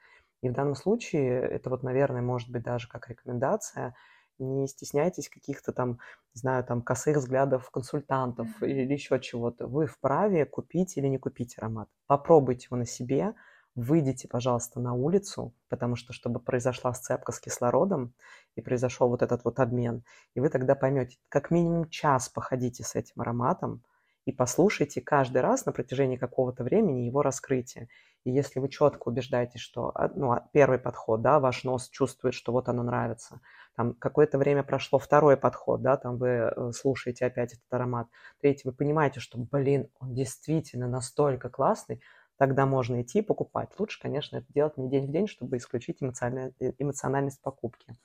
И в данном случае это вот, наверное, может быть даже как рекомендация, не стесняйтесь каких-то там, не знаю, там косых взглядов консультантов или еще чего-то. Вы вправе купить или не купить аромат. Попробуйте его на себе, выйдите, пожалуйста, на улицу, потому что чтобы произошла сцепка с кислородом и произошел вот этот вот обмен, и вы тогда поймете, как минимум час походите с этим ароматом и послушайте каждый раз на протяжении какого-то времени его раскрытие. И если вы четко убеждаетесь, что а, ну, а, первый подход, да, ваш нос чувствует, что вот оно нравится, там какое-то время прошло второй подход, да, там вы э, слушаете опять этот аромат, третий, вы понимаете, что, блин, он действительно настолько классный, тогда можно идти покупать. Лучше, конечно, это делать не день в день, чтобы исключить э, эмоциональность покупки.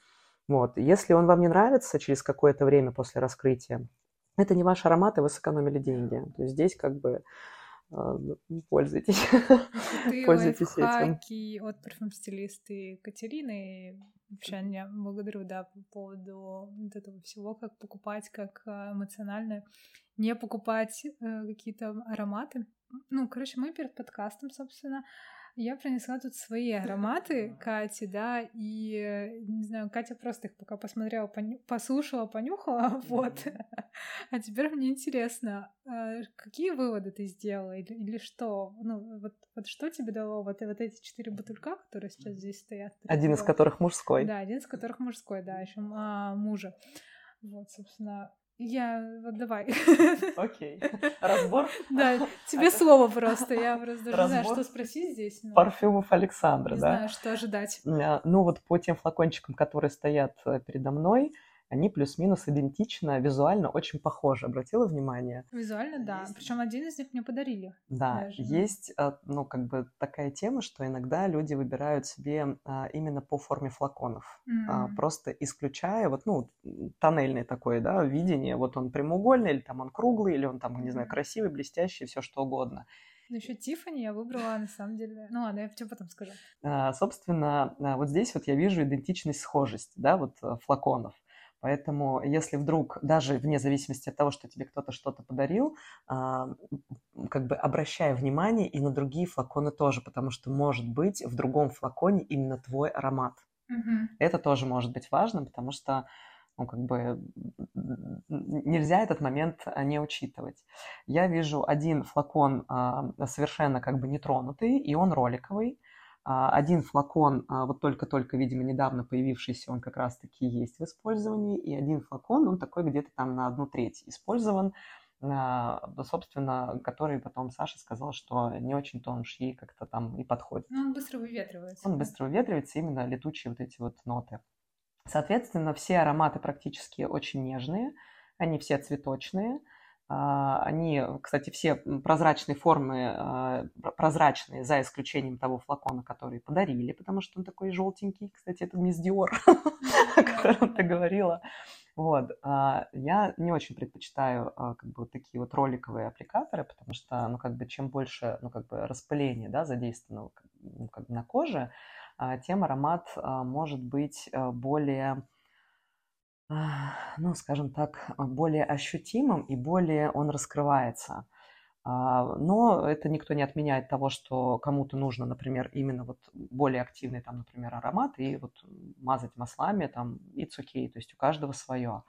Вот. Если он вам не нравится через какое-то время после раскрытия, это не ваш аромат, и вы сэкономили деньги. То есть здесь как бы а, пользуйтесь. Пользуйтесь этим. от парфюм-стилиста Катерины. Вообще, я благодарю, да, по поводу вот этого всего, как покупать, как а, эмоционально не покупать э, какие-то ароматы. Ну, короче, мы перед подкастом, собственно, я принесла тут свои ароматы Кате, да, и, не знаю, Катя просто их пока посмотрела, поню... послушала, понюхала, вот. А теперь мне интересно, а какие выводы ты сделала или, или что? Ну, вот, вот что тебе дало вот, вот эти четыре бутылька, которые сейчас здесь стоят? Один из которых мужской. Да, один из которых мужской, да, еще а, мужа. Вот, собственно, я, вот давай. Окей. Разбор? Да, тебе слово просто. Я просто даже не знаю, что спросить здесь. Парфюмов Александра, не да? Не знаю, что ожидать. А, ну вот по тем флакончикам, которые стоят э, передо мной, они плюс-минус идентично, визуально очень похожи. Обратила внимание? Визуально, да. Есть... Причем один из них мне подарили. Да, даже. есть, а, ну, как бы такая тема, что иногда люди выбирают себе а, именно по форме флаконов, mm-hmm. просто исключая вот, ну, тоннельный такой, да, видение. Вот он прямоугольный, или там он круглый, или он там, не знаю, красивый, блестящий, все что угодно. Ну, еще Тифани я выбрала, на самом деле. Ну ладно, я тебе потом скажу. А, собственно, а, вот здесь вот я вижу идентичность, схожесть, да, вот э, флаконов. Поэтому, если вдруг, даже вне зависимости от того, что тебе кто-то что-то подарил, а, как бы обращая внимание и на другие флаконы тоже, потому что может быть в другом флаконе именно твой аромат. Mm-hmm. Это тоже может быть важно, потому что ну, как бы нельзя этот момент а, не учитывать. Я вижу один флакон а, совершенно как бы нетронутый, и он роликовый. Один флакон, а, вот только-только, видимо, недавно появившийся, он как раз-таки есть в использовании, и один флакон, он такой где-то там на одну треть использован, а, собственно, который потом Саша сказал, что не очень-то он уж ей как-то там и подходит. Ну, он быстро выветривается. Он быстро выветривается, именно летучие вот эти вот ноты. Соответственно, все ароматы практически очень нежные, они все цветочные, а, они, кстати, все прозрачные формы, а, прозрачные, за исключением того флакона, который подарили, потому что он такой желтенький. Кстати, это мисс Диор, о котором ты говорила. Вот. А, я не очень предпочитаю как бы такие вот роликовые аппликаторы, потому что, ну, как бы, чем больше, ну, как бы распыления, да, задействовано ну, как бы на коже, тем аромат может быть более ну, скажем так, более ощутимым и более он раскрывается. А, но это никто не отменяет того, что кому-то нужно, например, именно вот более активный, там, например, аромат, и вот мазать маслами, там, it's okay, то есть у каждого свое.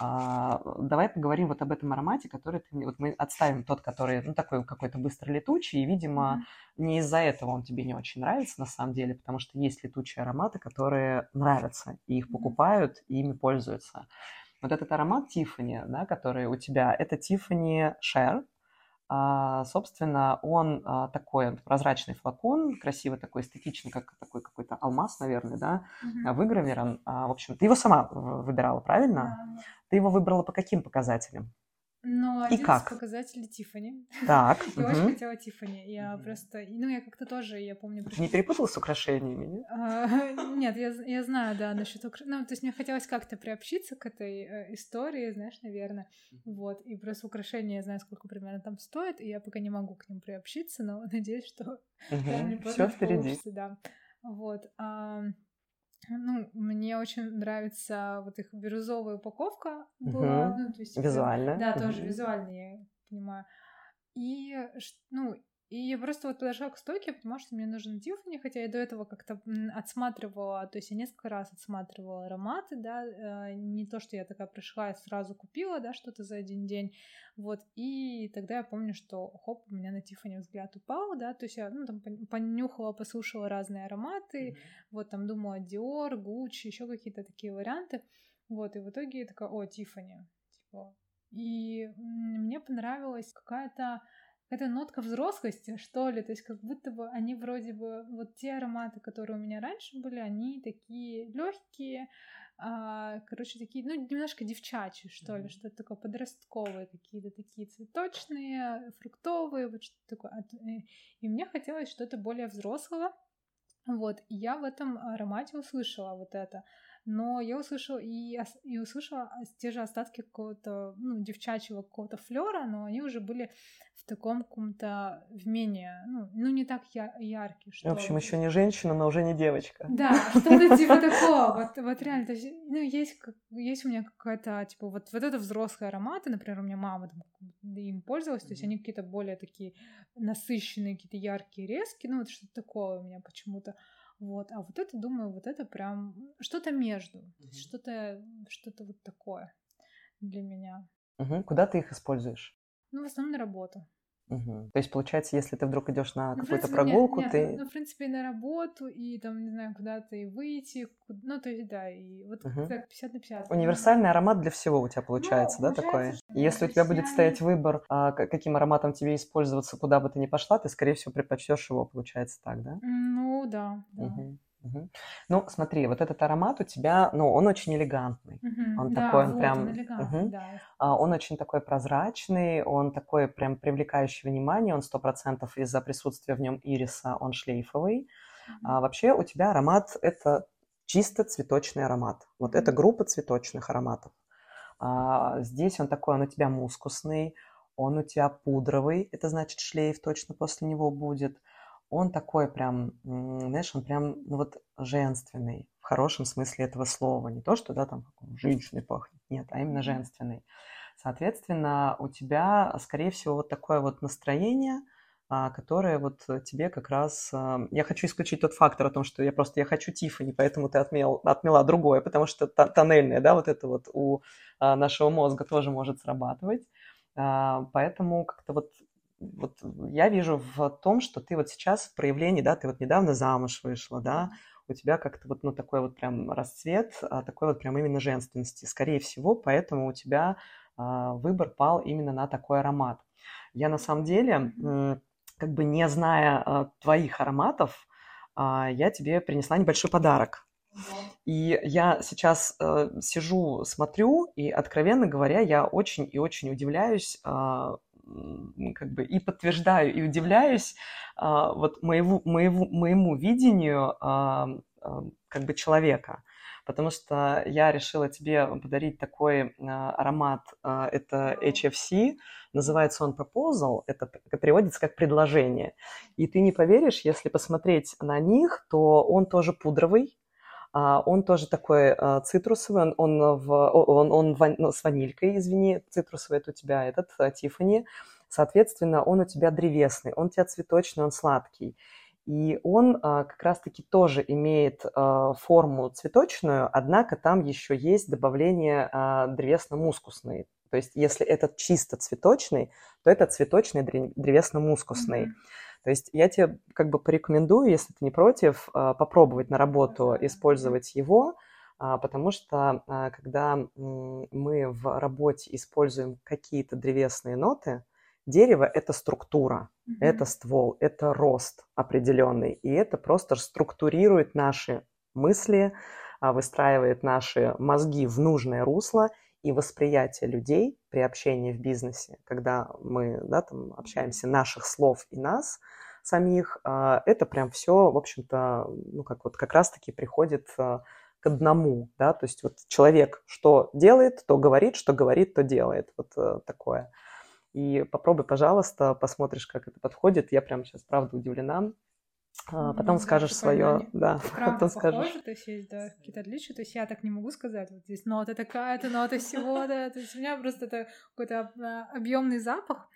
А, давай поговорим вот об этом аромате, который ты... Вот мы отставим тот, который, ну, такой какой-то быстро летучий, и, видимо, mm-hmm. не из-за этого он тебе не очень нравится, на самом деле, потому что есть летучие ароматы, которые нравятся, и их покупают, и ими пользуются. Вот этот аромат Тиффани, да, который у тебя, это Share, а, собственно, он а, такой прозрачный флакон, красивый такой, эстетичный, как такой какой-то алмаз, наверное, да, mm-hmm. выгравирован. А, в общем, ты его сама выбирала, правильно? Yeah. Ты его выбрала по каким показателям? Ну, один и как? из показателей Тифани. Так. Я очень хотела Тифани. Я просто, ну, я как-то тоже, я помню... Ты не перепутала с украшениями, нет? Нет, я знаю, да, насчет украшений. Ну, то есть мне хотелось как-то приобщиться к этой э, истории, знаешь, наверное. Вот, и просто украшения, я знаю, сколько примерно там стоит, и я пока не могу к ним приобщиться, но надеюсь, что... Все впереди. Да. Вот. Ну, мне очень нравится вот их бирюзовая упаковка была. Угу. Ну, то есть, Визуально. Да, угу. тоже визуально, я понимаю. И, ну, И я просто вот подошла к стойке, потому что мне нужен Тиффани, хотя я до этого как-то отсматривала, то есть я несколько раз отсматривала ароматы, да, э, не то, что я такая пришла и сразу купила, да, что-то за один день, вот, и тогда я помню, что хоп, у меня на Тиффани взгляд упал, да, то есть я, ну, там понюхала, послушала разные ароматы, mm-hmm. вот, там думала Dior, Gucci, еще какие-то такие варианты, вот, и в итоге я такая, о, Тиффани, типа, и мне понравилась какая-то это нотка взрослости, что ли, то есть как будто бы они вроде бы, вот те ароматы, которые у меня раньше были, они такие легкие, а, короче, такие, ну, немножко девчачьи, что ли, что-то такое подростковые, какие-то такие цветочные, фруктовые, вот что-то такое. Э, и мне хотелось что-то более взрослого, вот, и я в этом аромате услышала вот это но я услышала и, и услышала те же остатки какого-то, ну, девчачьего какого-то флера, но они уже были в таком каком-то в менее, ну, ну не так я, яркий. Что... В общем, еще не женщина, но уже не девочка. Да, что-то типа такого. Вот, вот реально, то есть, ну, есть, есть у меня какая-то, типа, вот, вот это взрослые ароматы, например, у меня мама там им пользовалась, то есть они какие-то более такие насыщенные, какие-то яркие, резкие, ну, вот что-то такое у меня почему-то. Вот, а вот это, думаю, вот это прям что-то между, mm-hmm. что-то, что-то вот такое для меня. Угу. Куда ты их используешь? Ну, в основном на работу. Угу. То есть, получается, если ты вдруг идешь на ну, какую-то прогулку, нет, ты. Нет, ну, в принципе, и на работу, и там, не знаю, куда-то и выйти. Куда... Ну, то есть, да, и вот угу. так 50 на 50. Универсальный аромат для всего у тебя получается, ну, да, такое? И если у тебя будет стоять выбор, а, каким ароматом тебе использоваться, куда бы ты ни пошла, ты, скорее всего, предпочтешь его, получается так, да? Ну, да. да. Угу. Угу. Ну, смотри, вот этот аромат у тебя, ну, он очень элегантный. Угу. Он да, такой, он вот прям, он, угу. да. а, он очень такой прозрачный, он такой прям привлекающий внимание, он сто процентов из-за присутствия в нем ириса, он шлейфовый. Угу. А вообще у тебя аромат это чисто цветочный аромат. Вот угу. это группа цветочных ароматов. А, здесь он такой, он у тебя мускусный, он у тебя пудровый, это значит шлейф точно после него будет он такой прям, знаешь, он прям, ну вот, женственный, в хорошем смысле этого слова. Не то, что, да, там, женщиной пахнет, нет, а именно женственный. Соответственно, у тебя, скорее всего, вот такое вот настроение, а, которое вот тебе как раз... А, я хочу исключить тот фактор о том, что я просто, я хочу Тиффани, поэтому ты отмел, отмела другое, потому что тоннельное, да, вот это вот у а, нашего мозга тоже может срабатывать. Поэтому как-то вот вот я вижу в том, что ты вот сейчас в проявлении, да, ты вот недавно замуж вышла, да, у тебя как-то вот, ну, такой вот прям расцвет, а такой вот прям именно женственности. Скорее всего, поэтому у тебя а, выбор пал именно на такой аромат. Я на самом деле, как бы не зная а, твоих ароматов, я тебе принесла небольшой подарок. И я сейчас э, сижу, смотрю, и, откровенно говоря, я очень и очень удивляюсь э, как бы и подтверждаю, и удивляюсь а, вот моему, моему, моему видению как бы человека. Потому что я решила тебе подарить такой а, аромат, а, это HFC, называется он Proposal, это переводится как предложение. И ты не поверишь, если посмотреть на них, то он тоже пудровый, он тоже такой а, цитрусовый, он, он, в, он, он ван, ну, с ванилькой, извини, цитрусовый это у тебя этот, а, Тиффани. Соответственно, он у тебя древесный, он у тебя цветочный, он сладкий. И он а, как раз-таки тоже имеет а, форму цветочную, однако там еще есть добавление а, древесно-мускусной. То есть если этот чисто цветочный, то это цветочный древесно-мускусный. Mm-hmm. То есть я тебе как бы порекомендую, если ты не против, а, попробовать на работу использовать его, а, потому что а, когда мы в работе используем какие-то древесные ноты, дерево – это структура, mm-hmm. это ствол, это рост определенный, и это просто структурирует наши мысли, выстраивает наши мозги в нужное русло – и восприятие людей при общении в бизнесе, когда мы да, там, общаемся наших слов и нас самих, а, это прям все, в общем-то, ну, как вот как раз-таки приходит а, к одному, да, то есть вот человек что делает, то говорит, что говорит, то делает, вот э, такое. И попробуй, пожалуйста, посмотришь, как это подходит. Я прям сейчас, правда, удивлена. А, потом ну, скажешь свое, да, потом скажешь. то есть есть, да, какие-то отличия, то есть я так не могу сказать, вот здесь нота такая-то, нота всего, да, то есть у меня просто это какой-то а, объемный запах,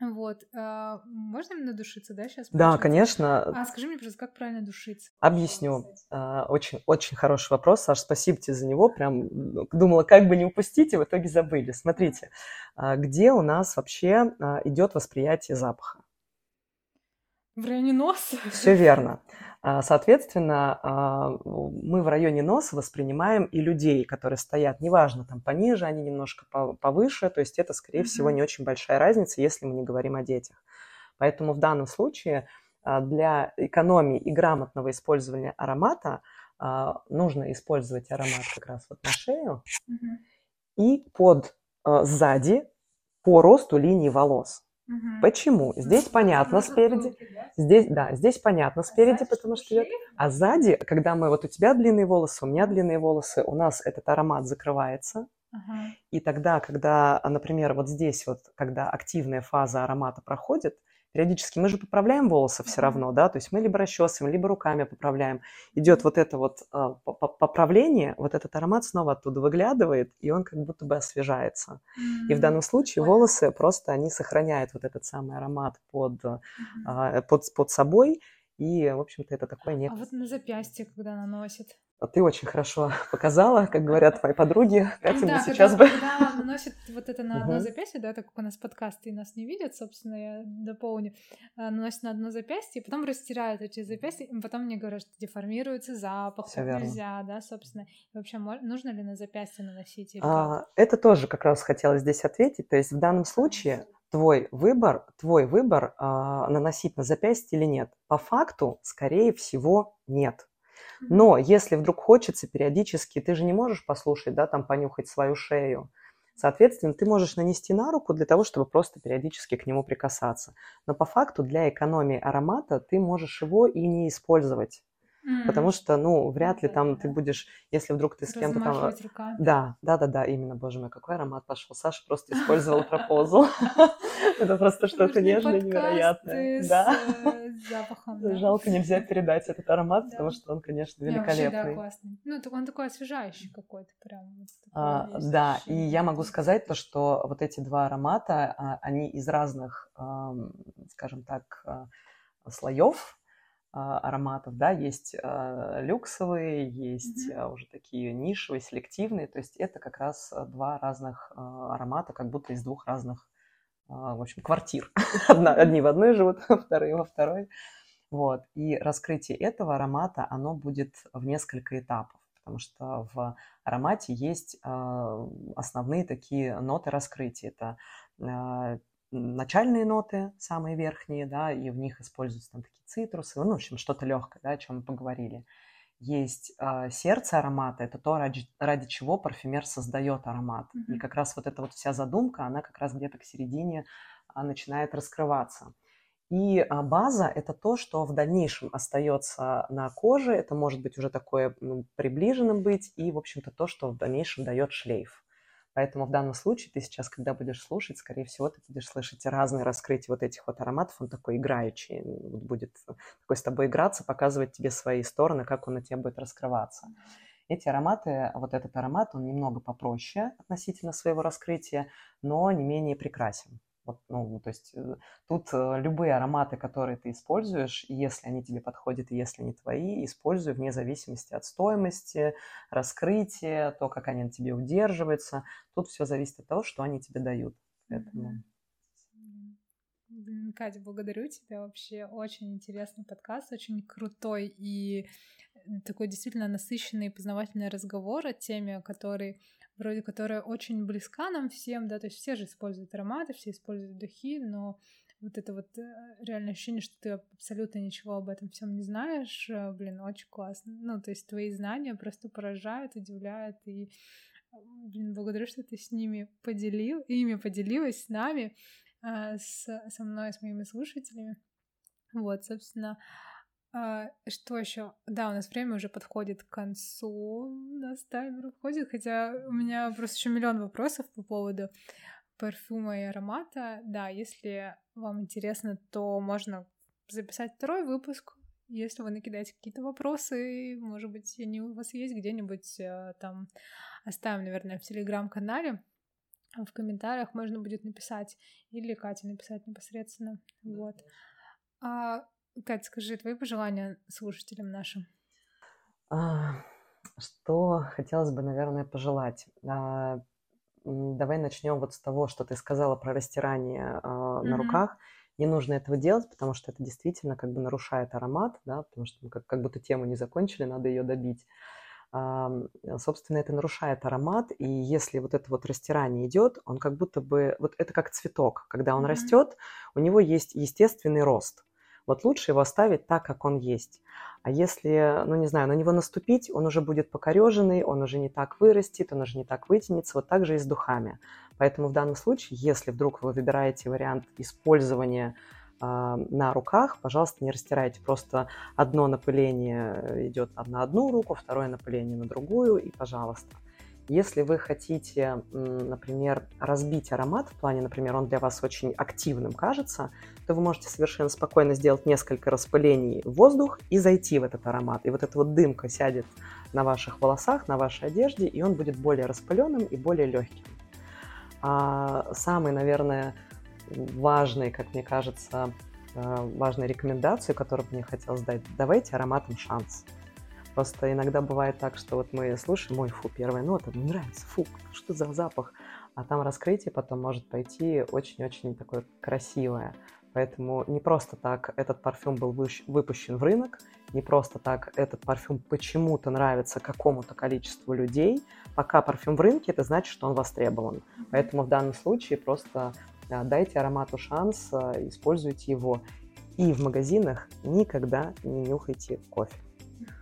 Вот. А, можно именно душиться, да, сейчас? Да, конечно. А скажи мне, пожалуйста, как правильно душиться? Объясню. А, очень, очень хороший вопрос, Саш, спасибо тебе за него. Прям думала, как бы не упустить, и в итоге забыли. Смотрите, где у нас вообще идет восприятие запаха? В районе носа? Все верно. А, соответственно, а, мы в районе носа воспринимаем и людей, которые стоят, неважно, там пониже, они немножко повыше, то есть это, скорее всего, не очень большая разница, если мы не говорим о детях. Поэтому в данном случае а, для экономии и грамотного использования аромата нужно использовать аромат как раз вот на шею и под сзади по росту линии волос. Угу. Почему? Здесь понятно спереди. Здесь, да, здесь понятно спереди, потому что идет. А сзади, когда мы вот у тебя длинные волосы, у меня длинные волосы, у нас этот аромат закрывается. Ага. И тогда, когда, например, вот здесь вот, когда активная фаза аромата проходит, периодически мы же поправляем волосы все равно, да, то есть мы либо расчесываем, либо руками поправляем. Идет вот это вот а, поправление, вот этот аромат снова оттуда выглядывает, и он как будто бы освежается. И в данном случае волосы просто, они сохраняют вот этот самый аромат под, а, под, под собой, и, в общем-то, это такое некое... А вот на запястье, когда наносит? А ты очень хорошо показала, как говорят твои подруги. Катя, да, сейчас когда, бы... когда наносит вот это на одно запястье, да, так как у нас подкасты и нас не видят, собственно, я дополню, наносит на одно запястье, и потом растирают эти запястья, и потом мне говорят, что деформируется запах, Всё нельзя, да, собственно. И вообще, нужно ли на запястье наносить или а, как? Это тоже как раз хотела здесь ответить. То есть в данном случае твой выбор, твой выбор а, наносить на запястье или нет. По факту, скорее всего, нет. Но если вдруг хочется периодически, ты же не можешь послушать, да, там понюхать свою шею. Соответственно, ты можешь нанести на руку для того, чтобы просто периодически к нему прикасаться. Но по факту для экономии аромата ты можешь его и не использовать. Mm. Потому что, ну, вряд ли там ты будешь, если вдруг ты с кем-то там... Руками. Да, да, да, да, именно, боже мой, какой аромат пошел. Саша просто использовал пропозал. Это просто что-то нежное, невероятное. Да. Запахом. Жалко, нельзя передать этот аромат, потому что он, конечно, великолепный. Классный. Ну, он такой освежающий какой-то прям. А, да, и я могу сказать то, что вот эти два аромата, а, они из разных, скажем так, а, слоев а, ароматов, да, есть э, люксовые, есть mm-hmm. уже такие нишевые, селективные, то есть это как раз два разных аромата, как будто из двух разных, в общем, квартир. Одна, одни в одной живут, вторые во второй. Вот. И раскрытие этого аромата, оно будет в несколько этапов, потому что в аромате есть основные такие ноты раскрытия. Это начальные ноты, самые верхние, да, и в них используются там такие цитрусы, ну, в общем, что-то легкое, да, о чем мы поговорили. Есть э, сердце аромата, это то, ради, ради чего парфюмер создает аромат. Mm-hmm. И как раз вот эта вот вся задумка, она как раз где-то к середине а, начинает раскрываться. И а, база – это то, что в дальнейшем остается на коже, это может быть уже такое ну, приближенным быть, и, в общем-то, то, что в дальнейшем дает шлейф. Поэтому в данном случае ты сейчас, когда будешь слушать, скорее всего, ты будешь слышать разные раскрытия вот этих вот ароматов. Он такой играющий, будет такой с тобой играться, показывать тебе свои стороны, как он на тебе будет раскрываться. Эти ароматы, вот этот аромат, он немного попроще относительно своего раскрытия, но не менее прекрасен. Вот, ну, то есть э, тут э, любые ароматы, которые ты используешь, если они тебе подходят и если они твои, используй вне зависимости от стоимости, раскрытия, то, как они на тебе удерживаются. Тут все зависит от того, что они тебе дают. Поэтому... Катя, благодарю тебя. Вообще очень интересный подкаст, очень крутой и такой действительно насыщенный и познавательный разговор о теме, о которой вроде которая очень близка нам всем, да, то есть все же используют ароматы, все используют духи, но вот это вот э, реальное ощущение, что ты абсолютно ничего об этом всем не знаешь, э, блин, очень классно. Ну, то есть твои знания просто поражают, удивляют, и, блин, благодарю, что ты с ними поделил, ими поделилась с нами, э, с, со мной, с моими слушателями. Вот, собственно, что еще? Да, у нас время уже подходит к концу. У нас таймер уходит, хотя у меня просто еще миллион вопросов по поводу парфюма и аромата. Да, если вам интересно, то можно записать второй выпуск. Если вы накидаете какие-то вопросы, может быть, они у вас есть где-нибудь э, там, оставим, наверное, в телеграм-канале. в комментариях можно будет написать или Кате написать непосредственно. Вот. А, Катя, скажи твои пожелания слушателям нашим. А, что хотелось бы, наверное, пожелать? А, давай начнем вот с того, что ты сказала про растирание а, mm-hmm. на руках. Не нужно этого делать, потому что это действительно как бы нарушает аромат, да, потому что мы как, как будто тему не закончили, надо ее добить. Собственно, это нарушает аромат, и если вот это вот растирание идет, он как будто бы, вот это как цветок, когда он mm-hmm. растет, у него есть естественный рост. Вот лучше его оставить так, как он есть. А если, ну не знаю, на него наступить, он уже будет покореженный, он уже не так вырастет, он уже не так вытянется. Вот так же и с духами. Поэтому в данном случае, если вдруг вы выбираете вариант использования э, на руках, пожалуйста, не растирайте. Просто одно напыление идет на одну руку, второе напыление на другую, и пожалуйста. Если вы хотите, например, разбить аромат, в плане, например, он для вас очень активным кажется, то вы можете совершенно спокойно сделать несколько распылений в воздух и зайти в этот аромат. И вот эта вот дымка сядет на ваших волосах, на вашей одежде, и он будет более распыленным и более легким. А самый, наверное, важный, как мне кажется, э, важной рекомендацию, которую мне хотелось дать, давайте ароматам шанс. Просто иногда бывает так, что вот мы слушаем, ой, фу, первая нота, мне нравится, фу, что за запах? А там раскрытие потом может пойти очень-очень такое красивое. Поэтому не просто так этот парфюм был выпущен в рынок, не просто так этот парфюм почему-то нравится какому-то количеству людей. Пока парфюм в рынке, это значит, что он востребован. Поэтому в данном случае просто дайте аромату шанс, а, используйте его. И в магазинах никогда не нюхайте кофе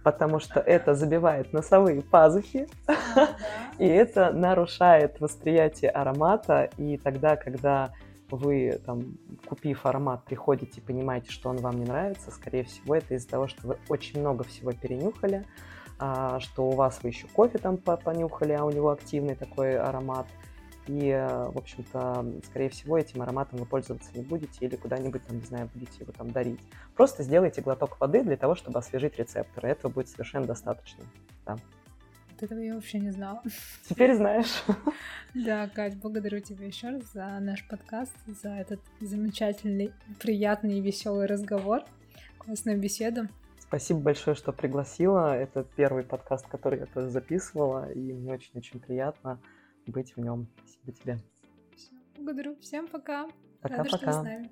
потому что это забивает носовые пазухи, и это нарушает восприятие аромата, и тогда, когда вы, там, купив аромат, приходите и понимаете, что он вам не нравится, скорее всего, это из-за того, что вы очень много всего перенюхали, а, что у вас вы еще кофе там понюхали, а у него активный такой аромат, и, э, в общем-то, скорее всего, этим ароматом вы пользоваться не будете или куда-нибудь, там, не знаю, будете его там дарить. Просто сделайте глоток воды для того, чтобы освежить рецепторы. Этого будет совершенно достаточно. Да. Вот этого я вообще не знала. Теперь знаешь. Да, Кать, благодарю тебя еще раз за наш подкаст, за этот замечательный, приятный и веселый разговор, классную беседу. Спасибо большое, что пригласила. Это первый подкаст, который я тоже записывала, и мне очень-очень приятно быть в нем. Спасибо тебе. Все, благодарю. Всем пока. Пока-пока. Рада, что вы с нами.